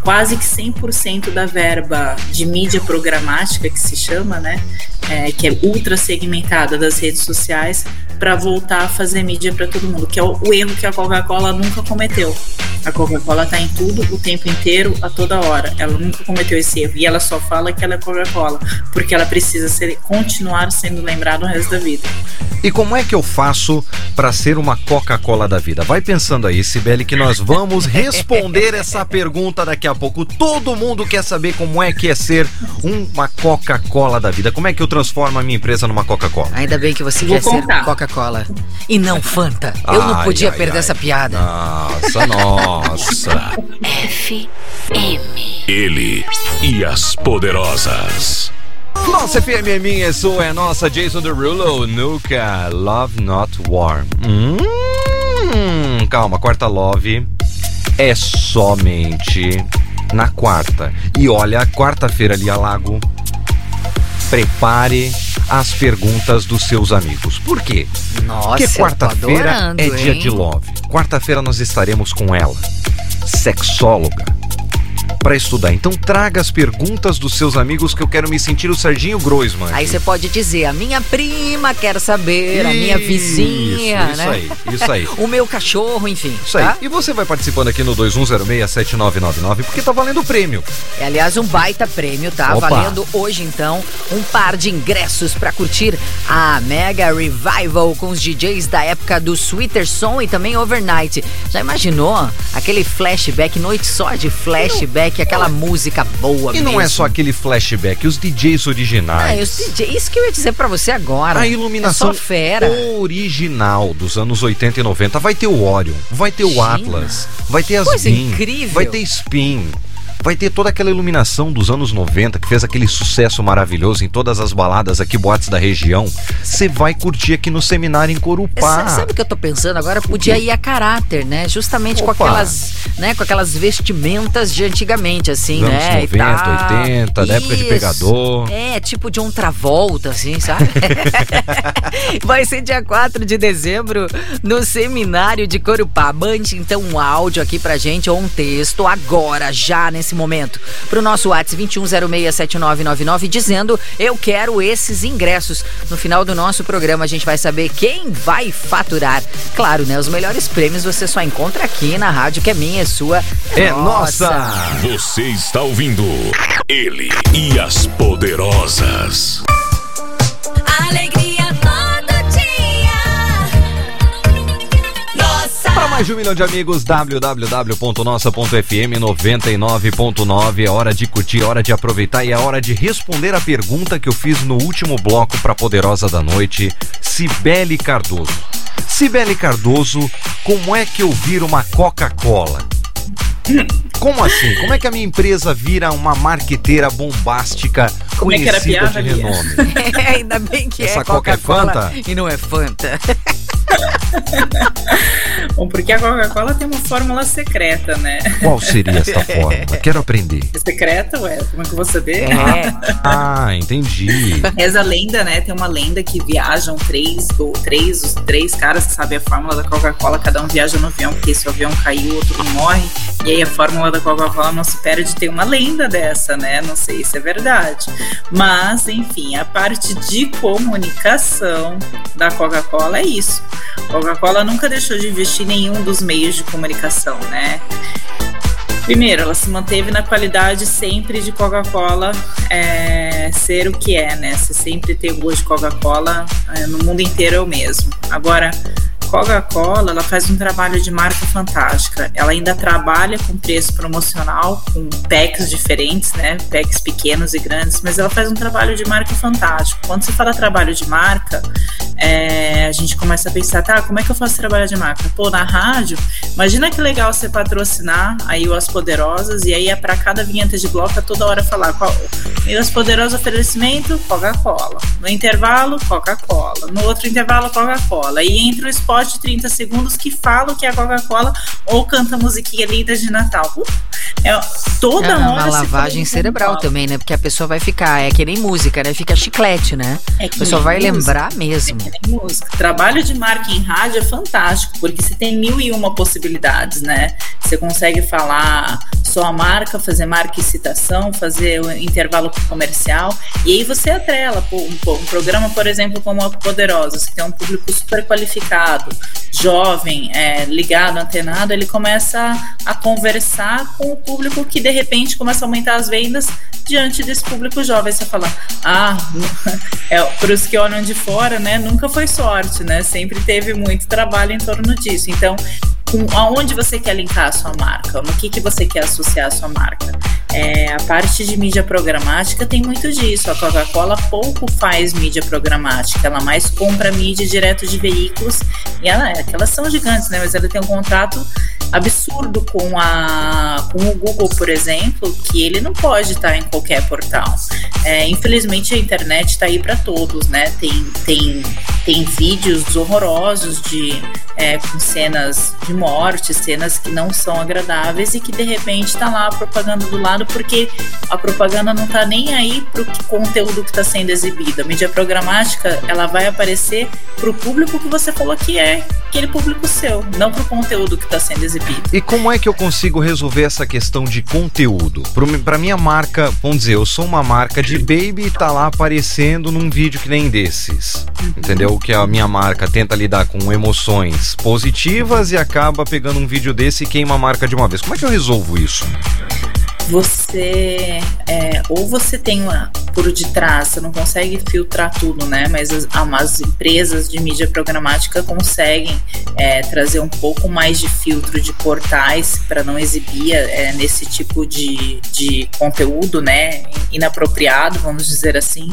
quase que 100% da verba de mídia programática que se chama, né, é, que é ultra segmentada das redes sociais para voltar a fazer mídia para todo mundo, que é o, o erro que a Coca-Cola nunca cometeu. A Coca-Cola tá em tudo o tempo inteiro, a toda hora. Ela nunca cometeu esse erro e ela só fala que ela é Coca-Cola, porque ela precisa ser, continuar sendo lembrada o resto da vida.
E como é que eu faço para ser uma Coca-Cola da vida? Vai pensando aí, Sibeli, que nós vamos responder essa pergunta daqui a pouco. Todo mundo quer saber como é que é ser uma Coca-Cola da vida. Como é que eu transformo a minha empresa numa Coca-Cola?
Ainda bem que você
Vou
quer ser
contar.
Coca-Cola e não Fanta. Eu não
Ai,
podia
ai,
perder
ai.
essa piada.
Nossa, nossa.
Ele e as poderosas.
Nossa FM é minha, é sua, é nossa. Jason Derulo, Nuka, Love Not War. Hum, calma, quarta Love é somente na quarta. E olha, quarta-feira ali a Lago, prepare as perguntas dos seus amigos. Por quê?
Nossa,
Porque quarta-feira é dia
hein?
de love. Quarta-feira nós estaremos com ela, sexóloga, para estudar. Então traga as perguntas dos seus amigos que eu quero me sentir o Serginho Groisman.
Aí você pode dizer, a minha prima quer saber, a minha
Isso,
vizinha,
isso
né?
aí, isso aí.
o meu cachorro, enfim.
Isso aí.
tá?
E você vai participando aqui no 21067999 porque tá valendo prêmio.
É, aliás, um baita prêmio, tá?
Opa.
Valendo hoje, então, um par de ingressos pra curtir a Mega Revival com os DJs da época do Sweeter Som e também Overnight. Já imaginou aquele flashback, noite só de flashback, aquela música boa
E não é
mesmo?
só aquele flashback, os DJs originais.
os DJs, isso que eu ia dizer pra você agora.
A iluminação
É fera.
original dos anos 80 e 90. Vai ter o Orion, vai ter o
Imagina.
Atlas, vai ter as
Coisa incrível.
vai ter Spin. Vai ter toda aquela iluminação dos anos 90 que fez aquele sucesso maravilhoso em todas as baladas aqui, boates da região. Você vai curtir aqui no seminário em Corupá.
Sa- Sabe o que eu tô pensando agora? Podia ir a caráter, né? Justamente com
Opa.
aquelas, né, com aquelas vestimentas de antigamente, assim,
anos
né? e
90,
tal.
80, da época de pegador.
É, tipo de um Travolta, assim, sabe? Vai ser dia 4 de dezembro no seminário de Corupá. Mande então um áudio aqui pra gente ou um texto agora, já nesse momento, pro nosso WhatsApp 21067999 dizendo eu quero esses ingressos. No final do nosso programa a gente vai saber quem vai faturar. Claro, né? Os melhores prêmios você só encontra aqui na rádio que é minha, é sua.
É nossa!
Você está ouvindo Ele e as poderosas.
Mais de um milhão de amigos, www.nossa.fm 99.9. É hora de curtir, é hora de aproveitar e é hora de responder a pergunta que eu fiz no último bloco para Poderosa da Noite, Cibele Cardoso. Cibele Cardoso, como é que eu viro uma Coca-Cola? Como assim? Como é que a minha empresa vira uma marqueteira bombástica
Como é que era a
conhecida
piada,
de renome.
É, ainda bem que
Essa
é
Coca é
Coca-Cola
Fanta?
e não é Fanta.
Bom, porque a Coca-Cola tem uma fórmula secreta, né?
Qual seria esta fórmula? Quero aprender.
Secreta, ué, como é que eu vou saber?
É.
Ah, entendi.
Reza a lenda, né? Tem uma lenda que viajam três, ou três, os três caras que sabem a fórmula da Coca-Cola, cada um viaja no avião, porque se o avião cair, o outro morre. E aí a fórmula da Coca-Cola não se perde. Tem uma lenda dessa, né? Não sei se é verdade. Mas, enfim, a parte de comunicação da Coca-Cola é isso. Coca-Cola nunca deixou de investir em nenhum dos meios de comunicação, né? Primeiro, ela se manteve na qualidade sempre de Coca-Cola é, ser o que é, né? Você sempre ter gosto de Coca-Cola é, no mundo inteiro é o mesmo. Agora, Coca-Cola, ela faz um trabalho de marca fantástica. Ela ainda trabalha com preço promocional, com packs diferentes, né? Packs pequenos e grandes, mas ela faz um trabalho de marca fantástico. Quando se fala trabalho de marca, é, a gente começa a pensar, tá, como é que eu faço trabalho de marca? Pô, na rádio, imagina que legal você patrocinar aí o As Poderosas e aí é para cada vinheta de bloco a toda hora falar qual, e As Poderosas oferecimento, Coca-Cola. No intervalo, Coca-Cola. No outro intervalo, Coca-Cola. E entre o spot de 30 segundos que fala o que é Coca-Cola ou canta musiquinha linda de Natal. Uh, É, toda
É
hora.
uma lavagem cerebral também, né? Porque a pessoa vai ficar, é que nem música, né? Fica chiclete, né?
É
A
que
pessoa
nem
vai
música.
lembrar mesmo.
É que nem música. Trabalho de marca em rádio é fantástico, porque você tem mil e uma possibilidades, né? Você consegue falar só a marca, fazer marca e citação, fazer o intervalo comercial, e aí você atrela um, um programa, por exemplo, como a Poderosa, você tem um público super qualificado, jovem, é, ligado, antenado, ele começa a conversar com o público que de repente começa a aumentar as vendas diante desse público jovem. Você fala, ah, é, para os que olham de fora, né, nunca foi sorte, né? Sempre teve muito trabalho em torno disso. Então, com, aonde você quer linkar a sua marca? No que, que você quer associar a sua marca? É, a parte de mídia programática tem muito disso. A Coca-Cola pouco faz mídia programática, ela mais compra mídia direto de veículos e ela, é elas são gigantes, né? Mas ela tem um contrato absurdo com, a, com o Google, por exemplo, que ele não pode estar em qualquer portal. É, infelizmente a internet está aí para todos, né? Tem, tem, tem vídeos horrorosos de é, com cenas de morte, cenas que não são agradáveis e que de repente está lá a propaganda do lado porque a propaganda não está nem aí para o conteúdo que está sendo exibido. A mídia programática ela vai aparecer para o público que você falou que é aquele público seu, não para o conteúdo que está sendo exibido.
E como é que eu consigo resolver essa questão de conteúdo? Pra minha marca, vamos dizer, eu sou uma marca de baby e tá lá aparecendo num vídeo que nem desses. Entendeu? Que a minha marca tenta lidar com emoções positivas e acaba pegando um vídeo desse e queima a marca de uma vez. Como é que eu resolvo isso?
Você é, ou você tem uma por detrás, você não consegue filtrar tudo, né? Mas as, as empresas de mídia programática conseguem é, trazer um pouco mais de filtro de portais para não exibir é, nesse tipo de, de conteúdo, né? Inapropriado, vamos dizer assim,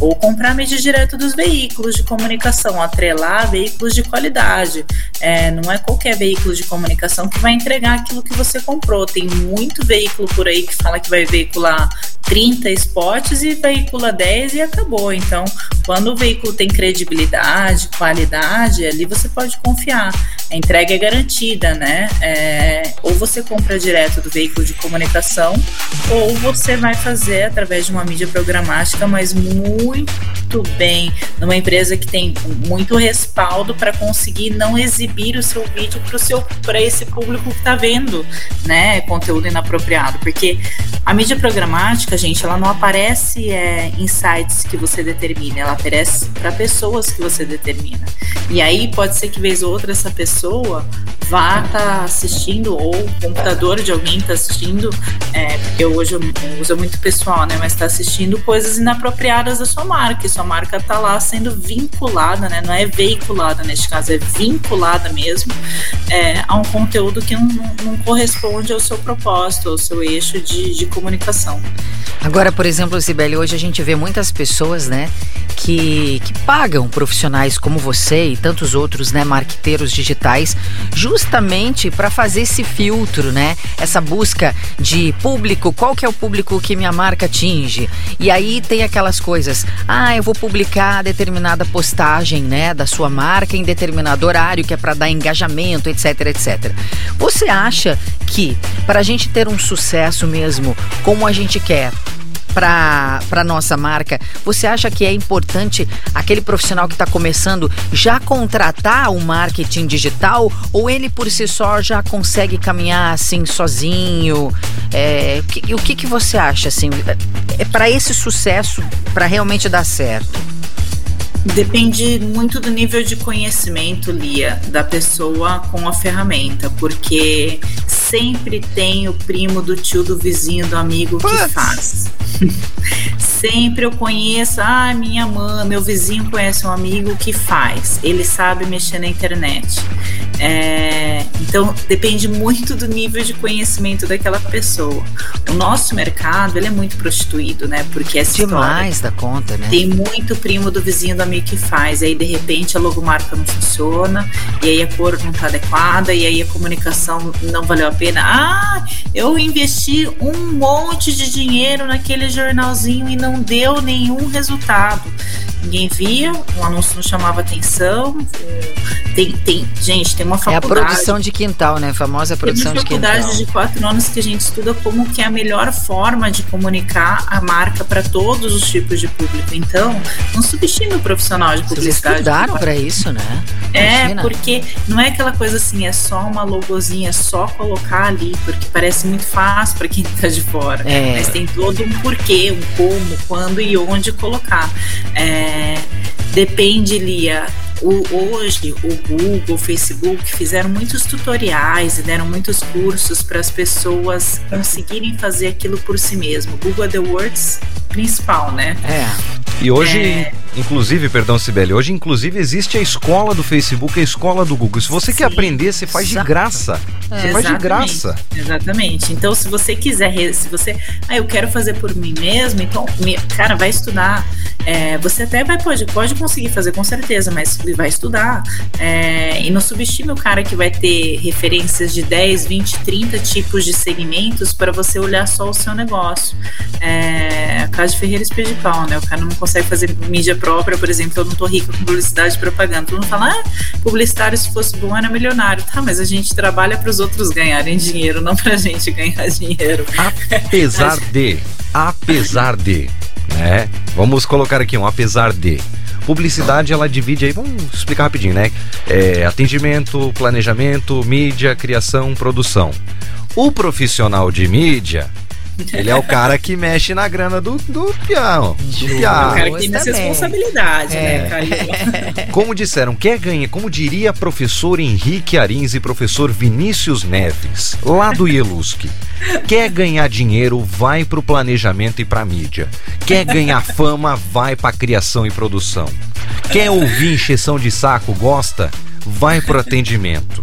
ou comprar mídia direto dos veículos de comunicação, atrelar veículos de qualidade. É, não é qualquer veículo de comunicação que vai entregar aquilo que você comprou. Tem muito veículo por aí que fala que vai veicular 30 spots e veicula 10 e acabou. Então, quando o veículo tem credibilidade, qualidade, ali você pode confiar. A entrega é garantida, né? É, ou você compra direto do veículo de comunicação, ou você vai fazer através de uma mídia programática, mas muito bem, numa empresa que tem muito respaldo para conseguir não exibir o seu vídeo para seu para esse público que está vendo, né, conteúdo inapropriado, porque a mídia programática, gente, ela não aparece é, em sites que você determina, ela aparece para pessoas que você determina. E aí pode ser que vez ou outra essa pessoa vá estar tá assistindo ou o computador de alguém está assistindo, é, porque hoje eu uso muito pessoal, né, mas está assistindo coisas inapropriadas da sua marca. E sua marca está lá sendo vinculada, né? Não é veiculada neste caso, é vinculada mesmo é, a um conteúdo que não, não, corresponde ao seu propósito, ao seu eixo de, de comunicação.
Agora, por exemplo, Sibeli, hoje a gente vê muitas pessoas, né, que, que pagam profissionais como você e tantos outros, né, marqueteiros digitais, justamente para fazer esse filtro, né, essa busca de público, qual que é o público que minha marca atinge. E aí tem aquelas coisas, ah, eu vou publicar determinada postagem, né, da sua marca em determinado horário, que é para dar engajamento, etc, etc. Você acha que para a gente ter um sucesso mesmo, como a gente quer, para a nossa marca, você acha que é importante aquele profissional que está começando já contratar o marketing digital ou ele por si só já consegue caminhar assim sozinho? É, o, que, o que, que você acha assim? É, é para esse sucesso, para realmente dar certo?
Depende muito do nível de conhecimento, Lia, da pessoa com a ferramenta, porque sempre tem o primo do tio, do vizinho, do amigo que faz. sempre eu conheço, ah, minha mãe, meu vizinho conhece um amigo que faz, ele sabe mexer na internet. É, então depende muito do nível de conhecimento daquela pessoa. O nosso mercado ele é muito prostituído, né? Porque é
demais da conta, né?
Tem muito primo do vizinho do amigo que faz. Aí de repente a logomarca não funciona, e aí a cor não está adequada, e aí a comunicação não valeu a pena. Ah, eu investi um monte de dinheiro naquele jornalzinho e não deu nenhum resultado. Ninguém via, o anúncio não chamava atenção. Tem, tem, gente, tem uma faculdade.
É a produção de quintal, né? A famosa produção de quintal.
Tem uma faculdade de quatro anos que a gente estuda como que é a melhor forma de comunicar a marca para todos os tipos de público. Então, não subestime o profissional de publicidade. Vocês
estudaram para isso, né?
É, porque não é aquela coisa assim, é só uma logozinha, é só colocar ali, porque parece muito fácil para quem está de fora. É. Mas tem todo um porquê, um como, quando e onde colocar. É, depende, Lia, o, hoje o Google, o Facebook fizeram muitos tutoriais e deram muitos cursos para as pessoas conseguirem fazer aquilo por si mesmo. Google AdWords principal, né?
É. E hoje, é... inclusive, perdão, Sibeli, hoje inclusive existe a escola do Facebook, a escola do Google. Se você Sim, quer aprender, você faz exato. de graça. É. Você faz de graça.
Exatamente. Então, se você quiser, se você, ah, eu quero fazer por mim mesmo, então, cara, vai estudar. É, você até vai pode, pode conseguir fazer com certeza, mas vai estudar. É, e não subestime o cara que vai ter referências de 10, 20, 30 tipos de segmentos para você olhar só o seu negócio. A de Ferreira Espelho de Pau, né? O cara não consegue fazer mídia própria, por exemplo, eu não tô rica com publicidade e propaganda. Todo mundo fala, ah, publicitário se fosse bom era milionário. Tá, mas a gente trabalha para os outros ganharem dinheiro, não pra gente ganhar dinheiro.
Apesar de, apesar de, né? Vamos colocar aqui um apesar de. Publicidade ela divide aí, vamos explicar rapidinho, né? É, atendimento, planejamento, mídia, criação, produção. O profissional de mídia, ele é o cara que mexe na grana do, do pião. Do
pião. É o cara que tem essa responsabilidade, né, é. né,
Caio? Como disseram, quer ganhar, como diria professor Henrique Arins e professor Vinícius Neves, lá do Ieluski. Quer ganhar dinheiro, vai pro planejamento e pra mídia. Quer ganhar fama, vai pra criação e produção. Quer ouvir encheção de saco, gosta? Vai pro atendimento.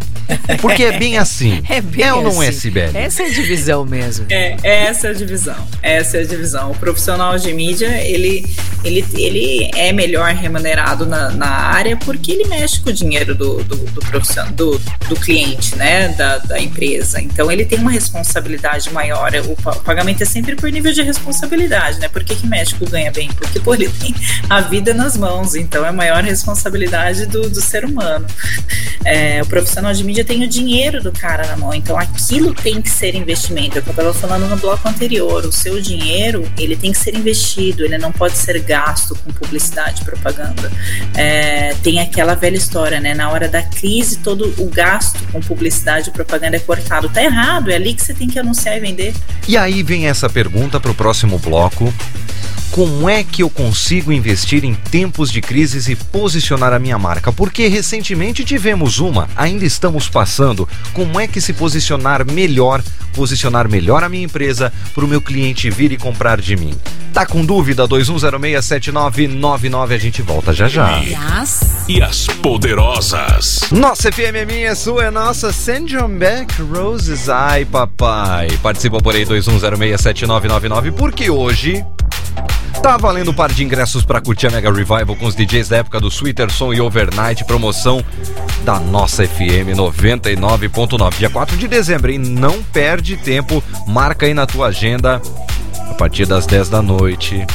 Porque é bem assim. É, bem é ou não é, assim. é, Sibeli?
Essa é a divisão mesmo. É, essa é a divisão. Essa é a divisão. O profissional de mídia, ele, ele, ele é melhor remunerado na, na área porque ele mexe com o dinheiro do, do, do profissional, do, do cliente, né? Da, da empresa. Então ele tem uma responsabilidade maior. O pagamento é sempre por nível de responsabilidade, né? Por que, que México ganha bem? Porque pô, ele tem a vida nas mãos, então é a maior responsabilidade do, do ser humano. É, o profissional de mídia tem o dinheiro do cara na mão, então aquilo tem que ser investimento. É o que eu estava falando no bloco anterior. O seu dinheiro ele tem que ser investido, ele não pode ser gasto com publicidade propaganda. É, tem aquela velha história, né? Na hora da crise, todo o gasto com publicidade e propaganda é cortado. Tá errado, é ali que você tem que anunciar e vender.
E aí vem essa pergunta para o próximo bloco. Como é que eu consigo investir em tempos de crises e posicionar a minha marca? Porque recentemente tivemos uma, ainda estamos passando. Como é que se posicionar melhor, posicionar melhor a minha empresa para o meu cliente vir e comprar de mim? Tá com dúvida? 21067999 a gente volta já já.
Yes.
E as poderosas.
Nossa FM é minha, é sua, é nossa. Send John Beck Roses. Ai, papai. Participa por aí 21067999 porque hoje tá valendo um par de ingressos pra curtir a Mega Revival com os DJs da época do Sweeter Som e Overnight, promoção da nossa FM 99.9. Dia 4 de dezembro, hein? Não perde tempo, marca aí na tua agenda a partir das 10 da noite.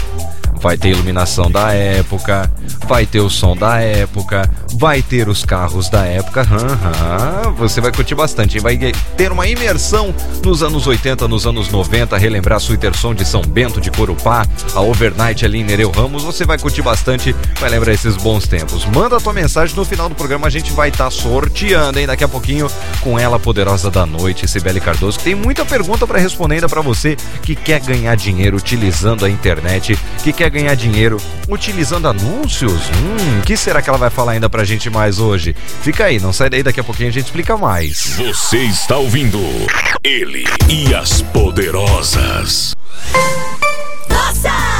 Vai ter iluminação da época, vai ter o som da época, vai ter os carros da época. Aham, você vai curtir bastante, vai ter uma imersão nos anos 80, nos anos 90, relembrar Sweeter Som de São Bento, de Corupá, a Overnight ali em Nereu Ramos. Você vai curtir bastante, vai lembrar esses bons tempos. Manda a tua mensagem no final do programa, a gente vai estar sorteando, hein? Daqui a pouquinho com ela, poderosa da noite, Sibeli Cardoso, que tem muita pergunta para responder ainda para você que quer ganhar dinheiro utilizando a internet, que quer ganhar dinheiro utilizando anúncios. Hum, o que será que ela vai falar ainda pra gente mais hoje? Fica aí, não sai daí, daqui a pouquinho a gente explica mais.
Você está ouvindo ele e as poderosas.
Nossa!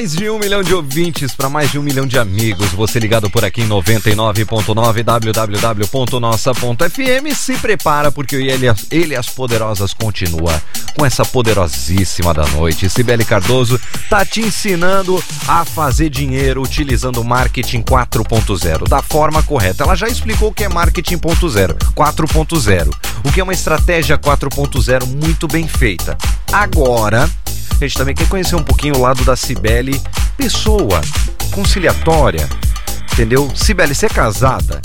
Mais de um milhão de ouvintes, para mais de um milhão de amigos, você ligado por aqui em 99.9 www.nossa.fm, se prepara porque ele, ele as Poderosas continua com essa poderosíssima da noite. Sibeli Cardoso tá te ensinando a fazer dinheiro utilizando marketing 4.0 da forma correta. Ela já explicou o que é marketing 4.0, 4.0, o que é uma estratégia 4.0 muito bem feita. Agora, a gente também quer conhecer um pouquinho o lado da Cibele, pessoa conciliatória, entendeu? Cibele, você é casada?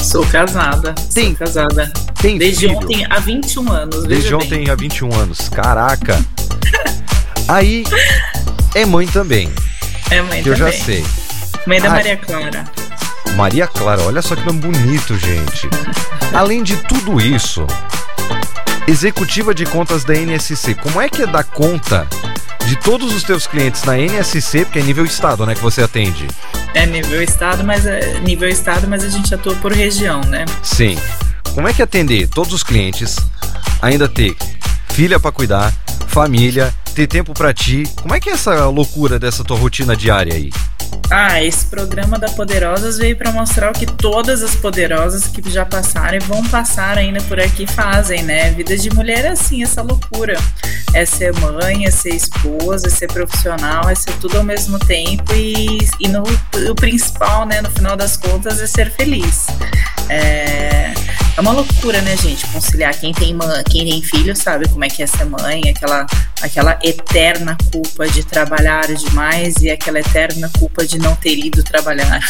Sou casada.
Tem-
Sou casada.
Tem
Desde
filho?
ontem há 21 anos.
Desde
veja bem.
ontem há 21 anos. Caraca! Aí é mãe também,
É mãe
que eu já
também.
sei.
Mãe da
Ai.
Maria Clara.
Maria Clara, olha só que nome bonito, gente. Além de tudo isso, executiva de contas da NSC, como é que é dar conta de todos os teus clientes na NSC, porque é nível estado, né, que você atende?
É nível estado, mas é nível estado, mas a gente atua por região, né?
Sim. Como é que é atender todos os clientes, ainda ter filha pra cuidar, família, ter tempo pra ti? Como é que é essa loucura dessa tua rotina diária aí?
Ah, esse programa da Poderosas veio para mostrar o que todas as poderosas que já passaram e vão passar ainda por aqui fazem, né? Vida de mulher é assim, essa loucura. É ser mãe, é ser esposa, é ser profissional, é ser tudo ao mesmo tempo e, e no, o principal, né, no final das contas, é ser feliz. É, é uma loucura, né, gente? Conciliar quem tem mãe, quem tem filho sabe como é que é ser mãe, aquela, aquela eterna culpa de trabalhar demais e aquela eterna culpa de não ter ido trabalhar.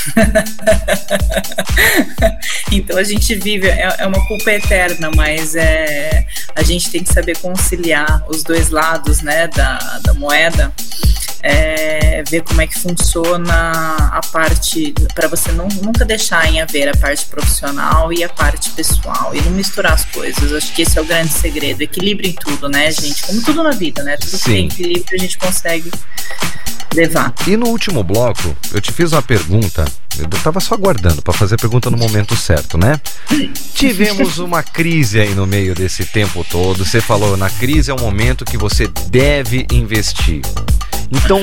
então a gente vive, é, é uma culpa eterna, mas é, a gente tem que saber conciliar os dois lados, né, da, da moeda. É, ver como é que funciona a parte para você não, nunca deixar em haver a parte profissional e a parte pessoal e não misturar as coisas. Acho que esse é o grande segredo. Equilíbrio em tudo, né, gente? Como tudo na vida, né? Tudo que tem equilíbrio a gente consegue levar.
E no último bloco, eu te fiz uma pergunta. Eu tava só aguardando pra fazer a pergunta no momento certo, né? Tivemos uma crise aí no meio desse tempo todo. Você falou, na crise é um momento que você deve investir. Então,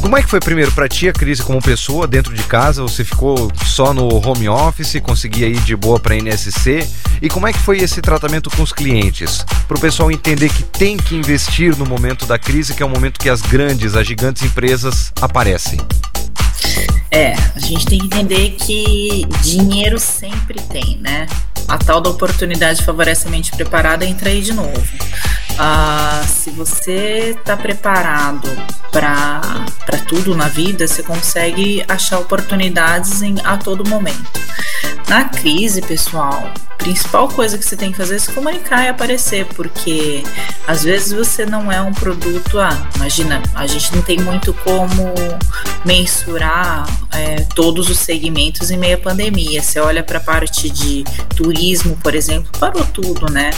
como é que foi primeiro pra ti a crise como pessoa dentro de casa? Você ficou só no home office, conseguia ir de boa pra NSC? E como é que foi esse tratamento com os clientes? Pro pessoal entender que tem que investir no momento da crise, que é o momento que as grandes, as gigantes empresas aparecem.
É, a gente tem que entender que dinheiro sempre tem, né? A tal da oportunidade favorece a mente preparada, entra aí de novo. Ah, se você está preparado para tudo na vida, você consegue achar oportunidades em, a todo momento. Na crise, pessoal, a principal coisa que você tem que fazer é se comunicar e aparecer, porque às vezes você não é um produto. Ah, imagina, a gente não tem muito como mensurar todos os segmentos em meio à pandemia. Você olha para a parte de turismo, por exemplo, parou tudo, né?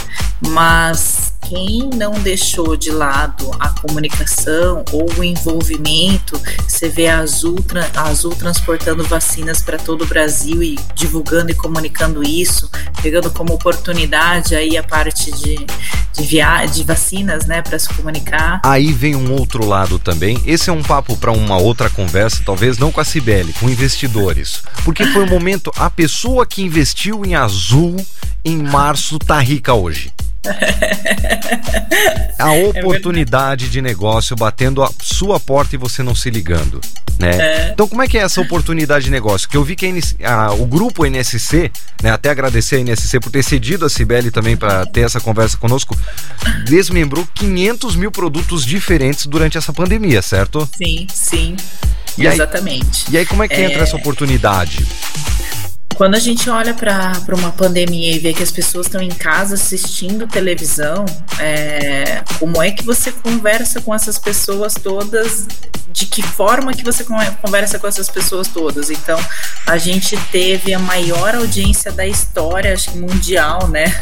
Mas quem não deixou de lado a comunicação ou o envolvimento, você vê a Azul, a Azul transportando vacinas para todo o Brasil e divulgando e comunicando isso, pegando como oportunidade aí a parte de, de, via de vacinas, né, para se comunicar.
Aí vem um outro lado também. Esse é um papo para uma outra conversa, talvez não com a Cibele, com investidores. Porque foi o um momento, a pessoa que investiu em Azul em março tá rica hoje. A
É
oportunidade de negócio batendo a sua porta e você não se ligando, né?
É.
Então como é que é essa oportunidade de negócio? Que eu vi que a a- o grupo NSC, né, até agradecer a NSC por ter cedido a Cibele também para ter essa conversa conosco, desmembrou 500 mil produtos diferentes durante essa pandemia, certo?
Sim, sim.
E aí-
Exatamente.
E aí como é que entra essa oportunidade?
Quando a gente olha para uma pandemia e vê que as pessoas estão em casa assistindo televisão, é, como é que você conversa com essas pessoas todas? De que forma que você con- conversa com essas pessoas todas? Então, a gente teve a maior audiência da história, acho que mundial, né?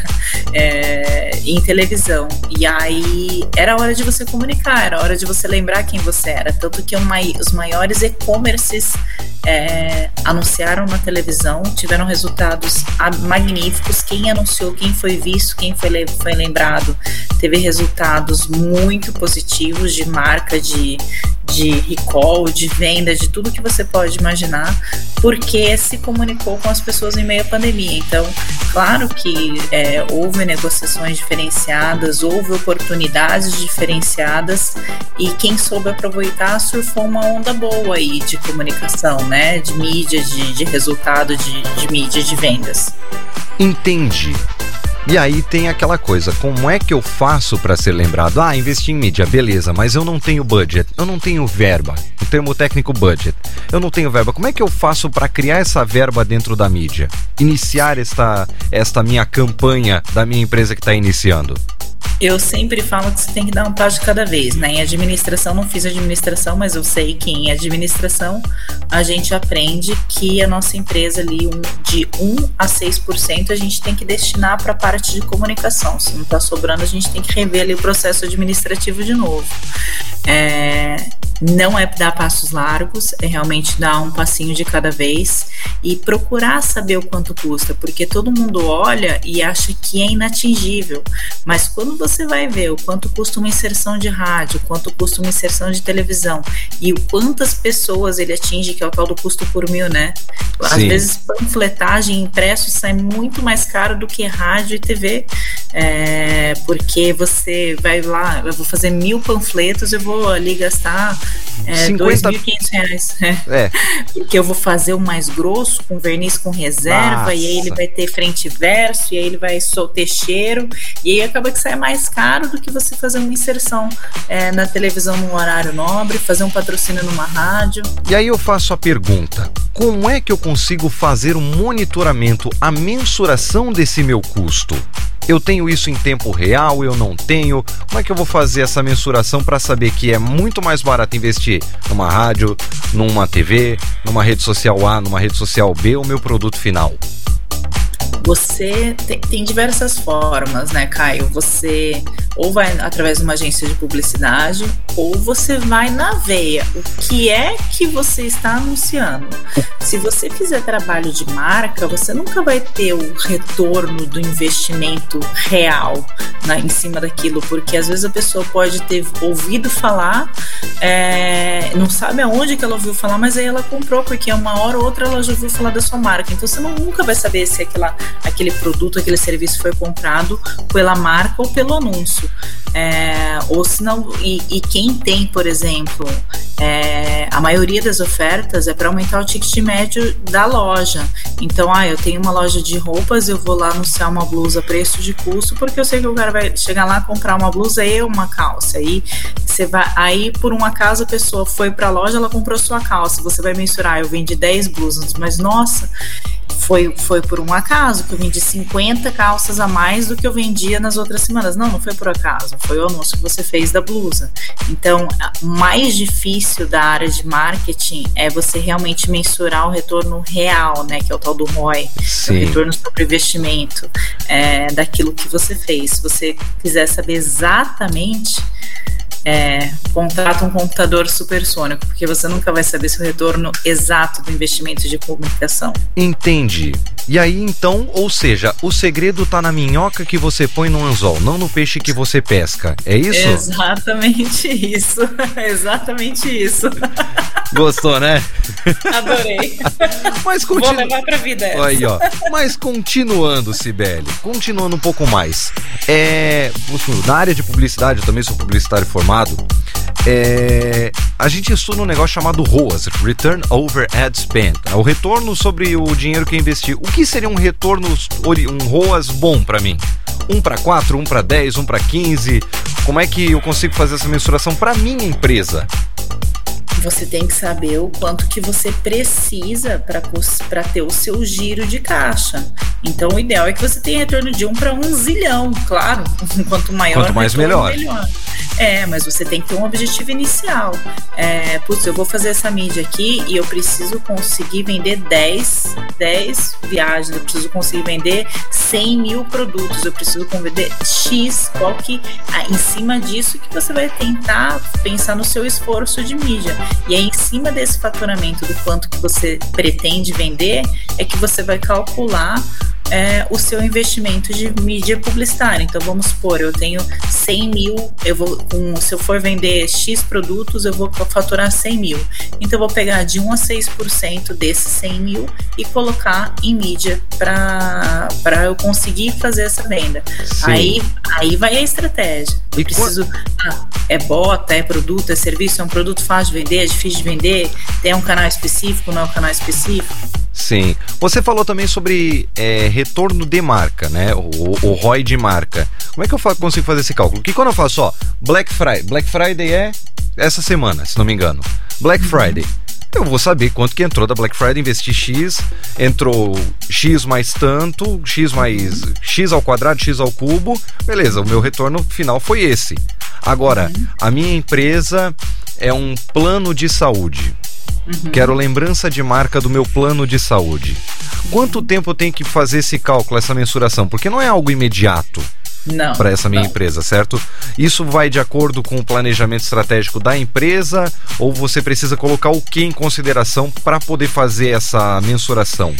É, em televisão. E aí era hora de você comunicar, era hora de você lembrar quem você era. Tanto que o mai- os maiores e-commerces é, anunciaram na televisão, tiveram resultados magníficos. Quem anunciou, quem foi visto, quem foi, foi lembrado, teve resultados muito positivos de marca, de, de recall, de venda, de tudo que você pode imaginar, porque se comunicou com as pessoas em meio à pandemia. Então, claro que é, houve negociações diferenciadas, houve oportunidades diferenciadas e quem soube aproveitar surfou uma onda boa aí de comunicação, né? De mídia, de, de resultado de, de mídia, de vendas.
Entendi. E aí tem aquela coisa, como é que eu faço para ser lembrado? Ah, investir em mídia, beleza, mas eu não tenho budget, eu não tenho verba. O termo técnico budget. Eu não tenho verba. Como é que eu faço para criar essa verba dentro da mídia? Iniciar esta esta minha campanha da minha empresa que está iniciando.
Eu sempre falo que você tem que dar um passo de cada vez, né? Em administração, não fiz administração, mas eu sei que em administração a gente aprende que a nossa empresa ali, um, de 1 a 6%, a gente tem que destinar para a parte de comunicação. Se não está sobrando, a gente tem que rever ali o processo administrativo de novo. É, não é dar passos largos, é realmente dar um passinho de cada vez e procurar saber o quanto custa, porque todo mundo olha e acha que é inatingível, mas quando você vai ver o quanto custa uma inserção de rádio, quanto custa uma inserção de televisão e o quantas pessoas ele atinge, que é o tal do custo por mil, né? Às
Sim.
vezes panfletagem impresso sai muito mais caro do que rádio e TV, é, porque você vai lá, eu vou fazer mil panfletos, eu vou ali gastar é,
50
2.500 reais. É. Porque eu vou fazer o mais grosso, com verniz com reserva,
Nossa.
e aí ele vai ter frente e verso, e aí ele vai soltar cheiro, e aí acaba que sai mais caro do que você fazer uma inserção é, na televisão num horário nobre, fazer um patrocínio numa rádio.
E aí eu faço a pergunta: como é que eu consigo fazer o monitoramento, a mensuração desse meu custo? Eu tenho isso em tempo real, eu não tenho. Como é que eu vou fazer essa mensuração para saber que é muito mais barato investir numa rádio, numa TV, numa rede social A, numa rede social B, o meu produto final?
Você tem, tem diversas formas, né, Caio? Você ou vai através de uma agência de publicidade, ou você vai na veia. O que é que você está anunciando? Se você fizer trabalho de marca, você nunca vai ter o retorno do investimento real na- em cima daquilo, porque às vezes a pessoa pode ter ouvido falar, é, não sabe aonde que ela ouviu falar, mas aí ela comprou, porque uma hora ou outra ela já ouviu falar da sua marca. Então você não- nunca vai saber se aquela, aquele produto, aquele serviço foi comprado pela marca ou pelo anúncio. É, ou se não, e, e quem tem, por exemplo, é, a maioria das ofertas é para aumentar o ticket médio da loja. Então, ah, eu tenho uma loja de roupas, eu vou lá anunciar uma blusa preço de custo, porque eu sei que o cara vai chegar lá comprar uma blusa e uma calça. Aí você vai, aí por um acaso a pessoa foi para a loja, ela comprou sua calça. Você vai mensurar, eu vendi 10 blusas, mas nossa, foi, foi por um acaso que eu vendi 50 calças a mais do que eu vendia nas outras semanas. Não, não foi por acaso, foi o anúncio que você fez da blusa. Então, o mais difícil da área de marketing é você realmente mensurar o retorno real, né? Que é o tal do ROI, o
Sim.
retorno sobre investimento é, daquilo que você fez. Se você quiser saber exatamente é, contrata um computador supersônico, porque você nunca vai saber se o retorno exato do investimento de comunicação.
Entendi. E aí então, ou seja, o segredo tá na minhoca que você põe no anzol, não no peixe que você pesca. É isso?
Exatamente isso. Exatamente isso.
Gostou, né?
Adorei.
Mas
Vou
continua.
levar pra vida essa.
Aí, ó. Mas continuando, Sibeli, continuando um pouco mais. É, na área de publicidade, eu também sou publicitário formado. É, a gente estuda um negócio chamado ROAS, Return Over Ad Spend. É o retorno sobre o dinheiro que eu investi. O que seria um retorno, um ROAS bom pra mim? Um para 4, um para 10, um para 15. Como é que eu consigo fazer essa mensuração para minha empresa?
Você tem que saber o quanto que você precisa para ter o seu giro de caixa. Então, o ideal é que você tenha retorno de um para um zilhão, claro. Quanto maior
Quanto mais
retorno,
melhor.
É, mas você tem que ter um objetivo inicial. É, putz, eu vou fazer essa mídia aqui e eu preciso conseguir vender 10, 10 viagens, eu preciso conseguir vender 100 mil produtos, eu preciso vender X, qual que, em cima disso que você vai tentar pensar no seu esforço de mídia. E aí, em cima desse faturamento do quanto que você pretende vender, é que você vai calcular é, o seu investimento de mídia publicitária. Então, vamos supor, eu tenho 100 mil, eu vou, se eu for vender X produtos, eu vou faturar 100 mil. Então, eu vou pegar de 1 a 6% desses 100 mil e colocar em mídia para eu conseguir fazer essa venda.
Sim.
Aí, aí vai a estratégia. Eu
E
preciso. Ah, é bota, é produto, é serviço, é um produto fácil de vender, é difícil de vender, tem um canal específico, não é um canal específico.
Sim. Você falou também sobre é, retorno de marca, né? O, o ROI de marca. Como é que eu fa- consigo fazer esse cálculo? Que quando eu faço, ó, Black Friday. Black Friday é essa semana, se não me engano. Black Friday. Eu vou saber quanto que entrou da Black Friday, investi X, entrou X mais tanto, X mais X ao quadrado, X ao cubo. Beleza, o meu retorno final foi esse. Agora, a minha empresa é um plano de saúde. Quero lembrança de marca do meu plano de saúde. Quanto tempo tenho que fazer esse cálculo, essa mensuração? Porque não é algo imediato. Para essa minha
não.
empresa, certo? Isso vai de acordo com o planejamento estratégico da empresa ou você precisa colocar o que em consideração para poder fazer essa mensuração?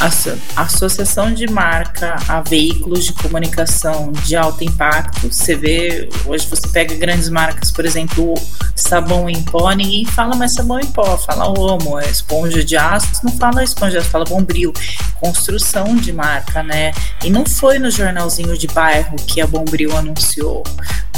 Asso- Associação de marca a veículos de comunicação de alto impacto. Você vê, hoje você pega grandes marcas, por exemplo, sabão em pó, ninguém fala mais sabão em pó, fala Omo, é esponja de aço, não fala esponja de aço, fala Bombril. Construção de marca, né? E não foi no jornalzinho de bairro que a Bombril anunciou.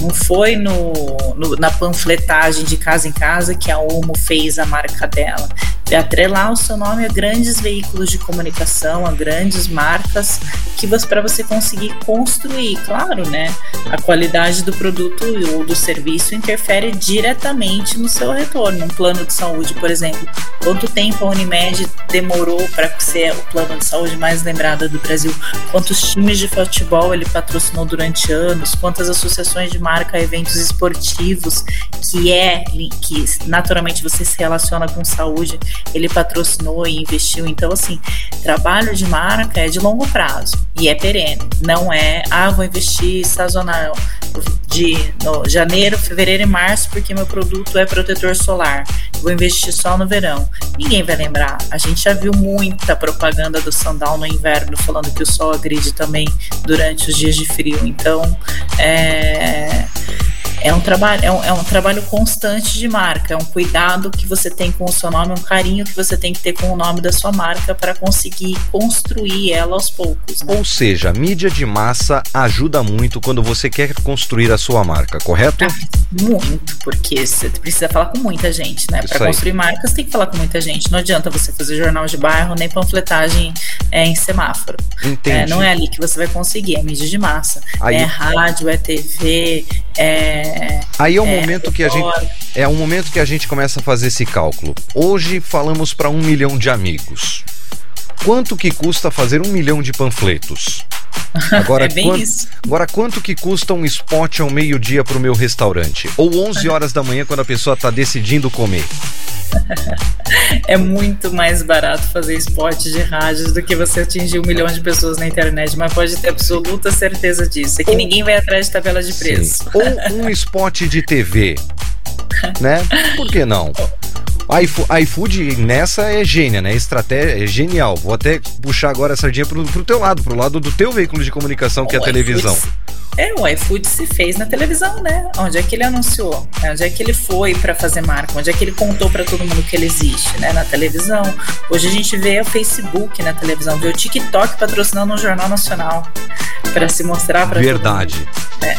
Não foi no, no- na panfletagem de casa em casa que a Omo fez a marca dela. De atrelar o seu nome a grandes veículos de comunicação, a grandes marcas que para você conseguir construir, claro, né? A qualidade do produto ou do serviço interfere diretamente no seu retorno. Um plano de saúde, por exemplo, quanto tempo a Unimed demorou para ser o plano de saúde mais lembrado do Brasil? Quantos times de futebol ele patrocinou durante anos? Quantas associações de marca, eventos esportivos que é que naturalmente você se relaciona com saúde, ele patrocinou e investiu. Então, assim, trabalho de marca é de longo prazo e é perene. Não é, ah, vou investir sazonal de no janeiro, fevereiro e março porque meu produto é protetor solar. Vou investir só no verão. Ninguém vai lembrar. A gente já viu muita propaganda do sandal no inverno falando que o sol agride também durante os dias de frio. Então, é é um trabalho é um, é um trabalho constante de marca, é um cuidado que você tem com o seu nome, um carinho que você tem que ter com o nome da sua marca para conseguir construir ela aos poucos. Né?
Ou seja, a mídia de massa ajuda muito quando você quer construir a sua marca, correto?
Muito, porque você precisa falar com muita gente, né? Para construir marcas tem que falar com muita gente. Não adianta você fazer jornal de bairro nem panfletagem é, em semáforo.
Entendi.
É, não é ali que você vai conseguir, é mídia de massa.
Aí-
É rádio, é TV, é.
Aí é o
é,
momento que a gente é o momento que a gente começa a fazer esse cálculo. Hoje falamos para um milhão de amigos. quanto que custa fazer um milhão de panfletos? Agora,
É isso.
agora quanto que custa um spot ao meio-dia pro meu restaurante? Ou 11 horas da manhã quando a pessoa tá decidindo comer?
É muito mais barato fazer spots de rádios do que você atingir um milhão de pessoas na internet, mas pode ter absoluta certeza disso. É que
Ou-
ninguém vai atrás de tabela de preço.
Sim. Ou um spot de TV, né? Por que não? iFo- iFood nessa é gênia, né? Estratégia é genial. Vou até puxar agora a sardinha pro, pro teu lado, pro lado do teu veículo de comunicação, que é a
O
televisão.
se- É, o iFood se fez na televisão, né? Onde é que ele anunciou? Onde é que ele foi para fazer marca? Onde é que ele contou para todo mundo que ele existe, né? Na televisão. Hoje a gente vê o Facebook na televisão, vê o TikTok patrocinando um jornal nacional para se mostrar para
Verdade.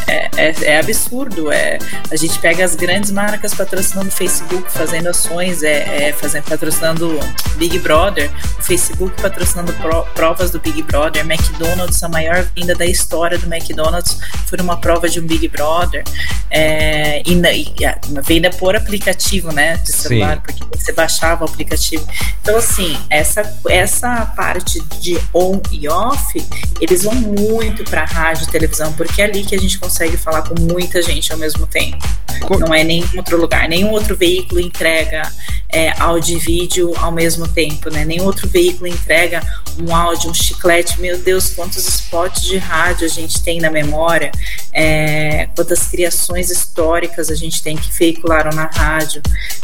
é, é- é absurdo. É, a gente pega as grandes marcas patrocinando o Facebook, fazendo ações, é, é, fazendo, patrocinando Big Brother, o Facebook patrocinando pro- provas do Big Brother, McDonald's, a maior venda da história do McDonald's foi uma prova de um Big Brother. É, e, na- e a- uma venda por aplicativo, né? De celular,
Sim.
porque você baixava o aplicativo. Então, assim, essa, essa parte de on e off, eles vão muito para rádio e televisão, porque é ali que a gente consegue falar com muita gente ao mesmo tempo.
Co-
Não é nenhum outro lugar, nenhum outro veículo entrega é, áudio e vídeo ao mesmo tempo, né? Nenhum outro veículo entrega um áudio, um chiclete. Meu Deus, quantos spots de rádio a gente tem na memória, é, quantas criações históricas a gente tem que veicularam na rádio.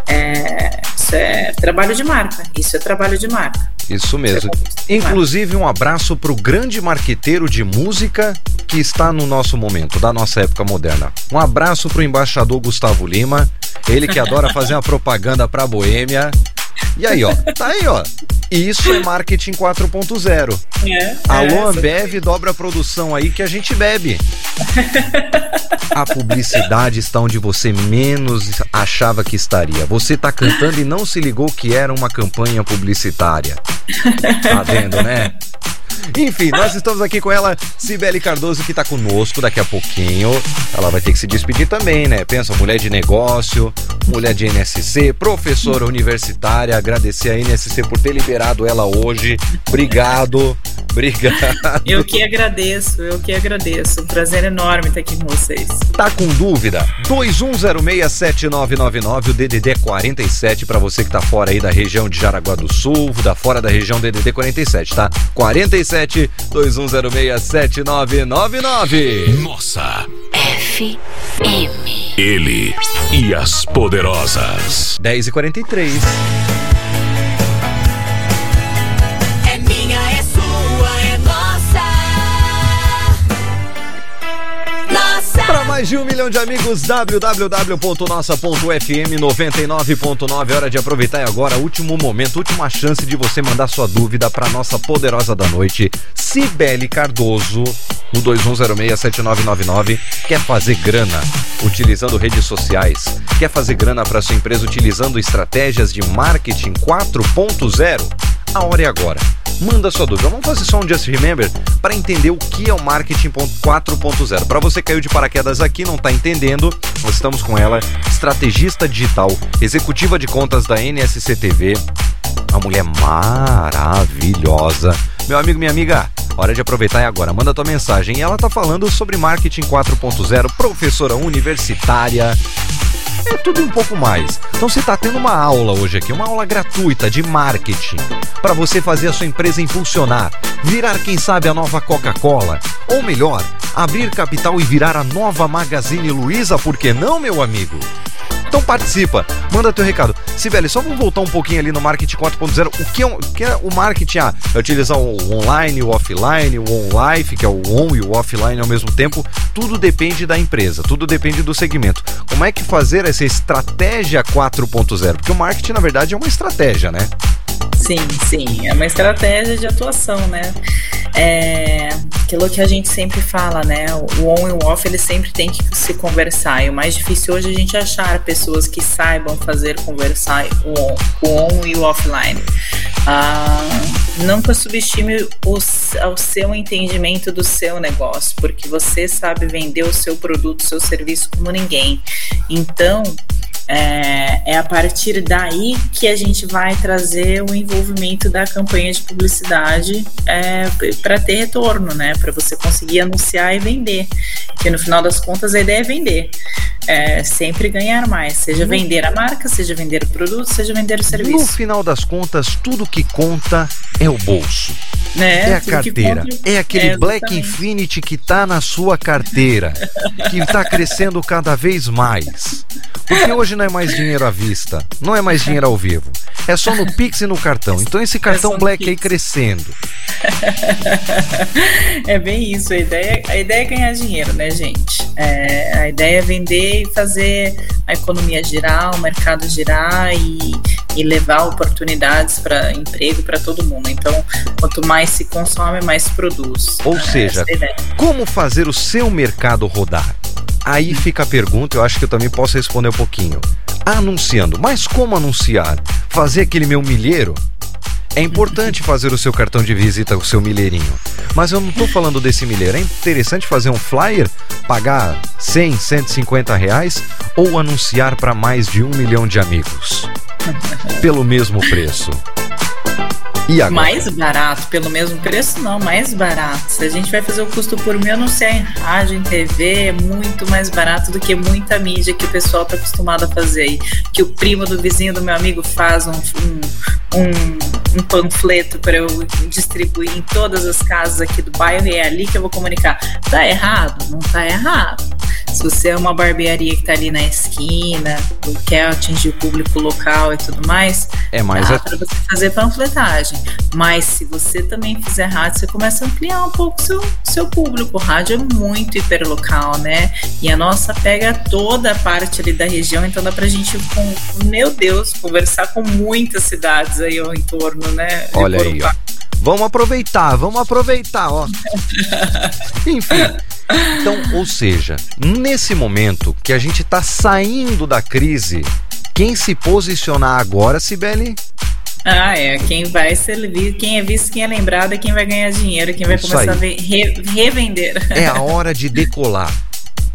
É, isso é trabalho de marca. Isso é trabalho de marca.
Isso mesmo.
Isso é
Inclusive, um abraço pro grande marqueteiro de música que está no nosso momento, da nossa época moderna. Um abraço pro embaixador Gustavo Lima, ele que adora fazer uma propaganda pra Boêmia. E aí, ó, tá aí, ó. Isso é marketing 4.0.
É,
Alô,
é,
Ambev, dobra a produção aí que a gente bebe. A publicidade está onde você menos achava que estaria. Você tá cantando e não se ligou que era uma campanha publicitária. Tá vendo, né? Enfim, nós estamos aqui com ela, Cibele Cardoso, que tá conosco daqui a pouquinho. Ela vai ter que se despedir também, né? Pensa, mulher de negócio, mulher de NSC, professora universitária. Agradecer a NSC por ter liberado ela hoje. Obrigado, obrigado.
Eu que agradeço, eu que agradeço. Um prazer enorme estar aqui com vocês.
Tá com dúvida? 21067999, o DDD é 47 para você que tá fora aí da região de Jaraguá do Sul, da fora da região DDD 47, tá? 47 21067999.
Nossa,
FM.
ele e as poderosas.
10 e 43. Mais de um milhão de amigos, www.nossa.fm 99.9. Hora de aproveitar e agora, último momento, última chance de você mandar sua dúvida para nossa poderosa da noite, Cibele Cardoso, no 21067999. Quer fazer grana utilizando redes sociais? Quer fazer grana para sua empresa utilizando estratégias de marketing 4.0? A hora é agora. Manda sua dúvida. Vamos fazer só um Just Remember para entender o que é o marketing 4.0. Para você que caiu de paraquedas aqui, não está entendendo, nós estamos com ela, estrategista digital, executiva de contas da NSC TV, uma mulher maravilhosa. Meu amigo, minha amiga, hora de aproveitar e agora. Manda tua mensagem. E ela tá falando sobre marketing 4.0, professora universitária. É tudo um pouco mais. Então você está tendo uma aula hoje aqui, uma aula gratuita de marketing para você fazer a sua empresa impulsionar, virar quem sabe a nova Coca-Cola, ou melhor, abrir capital e virar a nova Magazine Luiza, por que não, meu amigo? Então participa, manda teu recado. Sibeli, só vamos voltar um pouquinho ali no marketing 4.0. O que é, o que é o marketing? Ah, é utilizar o online, o offline, o on-life, que é o on e o offline ao mesmo tempo. Tudo depende da empresa, tudo depende do segmento. Como é que fazer essa estratégia 4.0? Porque o marketing, na verdade, é uma estratégia, né?
Sim, sim, é uma estratégia de atuação, né? É aquilo que a gente sempre fala, né? O on e o off eles sempre tem que se conversar. E o mais difícil hoje é a gente achar pessoas que saibam fazer conversar o on, o on e o offline. Ah, nunca subestime o, o seu entendimento do seu negócio, porque você sabe vender o seu produto, o seu serviço como ninguém. Então, é, é a partir daí que a gente vai trazer o envolvimento da campanha de publicidade é, para ter retorno, né? Para você conseguir anunciar e vender. Porque no final das contas a ideia é vender. É, sempre ganhar mais. Seja vender a marca, seja vender o produto, seja vender o
No
serviço.
final das contas, tudo que conta é o bolso.
né?
É a carteira.
conta-
É aquele
É,
Black. Infinity que tá na sua carteira. Que tá crescendo cada vez mais. Porque hoje não é mais dinheiro à vista. Não é mais dinheiro ao vivo. É só no Pix e no cartão. Então esse cartão
só no
Black aí crescendo.
É bem isso. A ideia, a ideia é ganhar dinheiro, né, gente? É, a ideia é vender e fazer a economia girar, o mercado girar e, e levar oportunidades para emprego para todo mundo. Então, quanto mais se consome, mais se produz.
Ou
É,
seja,
é.
Como fazer o seu mercado rodar? Aí fica a pergunta, eu acho que eu também posso responder um pouquinho. Anunciando, mas como anunciar? Fazer aquele meu milheiro? É importante fazer o seu cartão de visita, o seu milheirinho. Mas eu não tô falando desse milheiro. É interessante fazer um flyer, pagar 100, 150 reais ou anunciar para mais de um milhão de amigos. Pelo mesmo preço. E agora?
Mais barato, pelo mesmo preço, não, mais barato. Se a gente vai fazer o custo por mil, anunciar em rádio, em TV, é muito mais barato do que muita mídia que o pessoal tá acostumado a fazer aí. Que o primo do vizinho do meu amigo faz um, um, um, um panfleto para eu distribuir em todas as casas aqui do bairro e é ali que eu vou comunicar. Tá errado? Não tá errado. Se você é uma barbearia que tá ali na esquina, quer atingir o público local e tudo mais,
É mais
dá
a-
para você fazer panfletagem. Mas se você também fizer rádio, você começa a ampliar um pouco seu seu público. O rádio é muito hiperlocal, né? E a nossa pega toda a parte ali da região, então dá pra gente, com, meu Deus, conversar com muitas cidades aí ao entorno, né?
Olha aí, ó. Vamos aproveitar, vamos aproveitar, ó. Enfim. Então, ou seja, nesse momento que a gente tá saindo da crise, quem se posicionar agora, Sibeli,
Ah, é. Quem vai ser visto, quem é visto, quem é lembrado é quem vai ganhar dinheiro, quem vai
Isso
começar
aí.
a re- revender.
é a hora de decolar.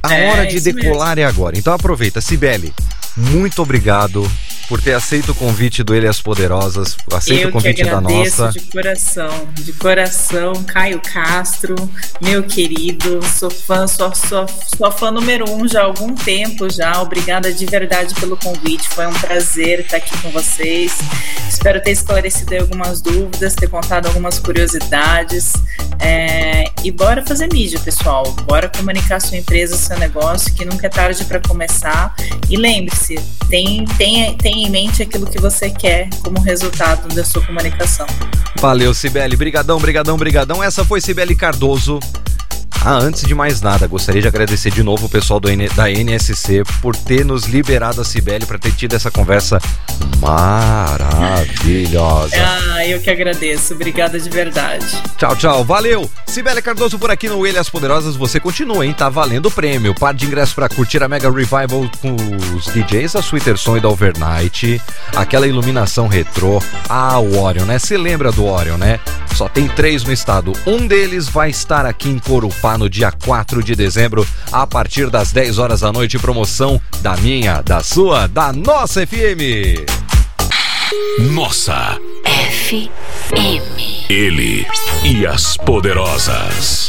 A
É,
hora de decolar é agora. Então aproveita, Sibeli. Muito obrigado por ter aceito o convite do Elias Poderosas, aceita
Eu
o convite da nossa.
de coração, de coração, Caio Castro, meu querido, sou fã, sou, sou, sou fã número um já há algum tempo já. Obrigada de verdade pelo convite, foi um prazer estar aqui com vocês. Espero ter esclarecido algumas dúvidas, ter contado algumas curiosidades. É, e bora fazer mídia, pessoal. Bora comunicar sua empresa, seu negócio, que nunca é tarde para começar. E lembre-se, tem, tem, tem em mente aquilo que você quer como resultado da sua comunicação.
Valeu, Sibeli. Brigadão, brigadão, brigadão. Essa foi Sibeli Cardoso. Ah, antes de mais nada, gostaria de agradecer de novo o pessoal do da NSC por ter nos liberado a Sibeli para ter tido essa conversa maravilhosa.
Ah, eu que agradeço. Obrigada de verdade.
Tchau, tchau. Valeu. Sibeli Cardoso por aqui no Ilhas Poderosas. Você continua, hein? Tá valendo o prêmio. Par de ingressos para curtir a Mega Revival com os DJs da Sweeterson e da Overnight. Aquela iluminação retrô. Ah, o Orion, né? Você lembra do Orion, né? Só tem três no estado. Um deles vai estar aqui em Corupá no dia 4 de dezembro, a partir das 10 horas da noite. Promoção da minha, da sua, da nossa FM.
Nossa,
FM.
ele e as poderosas.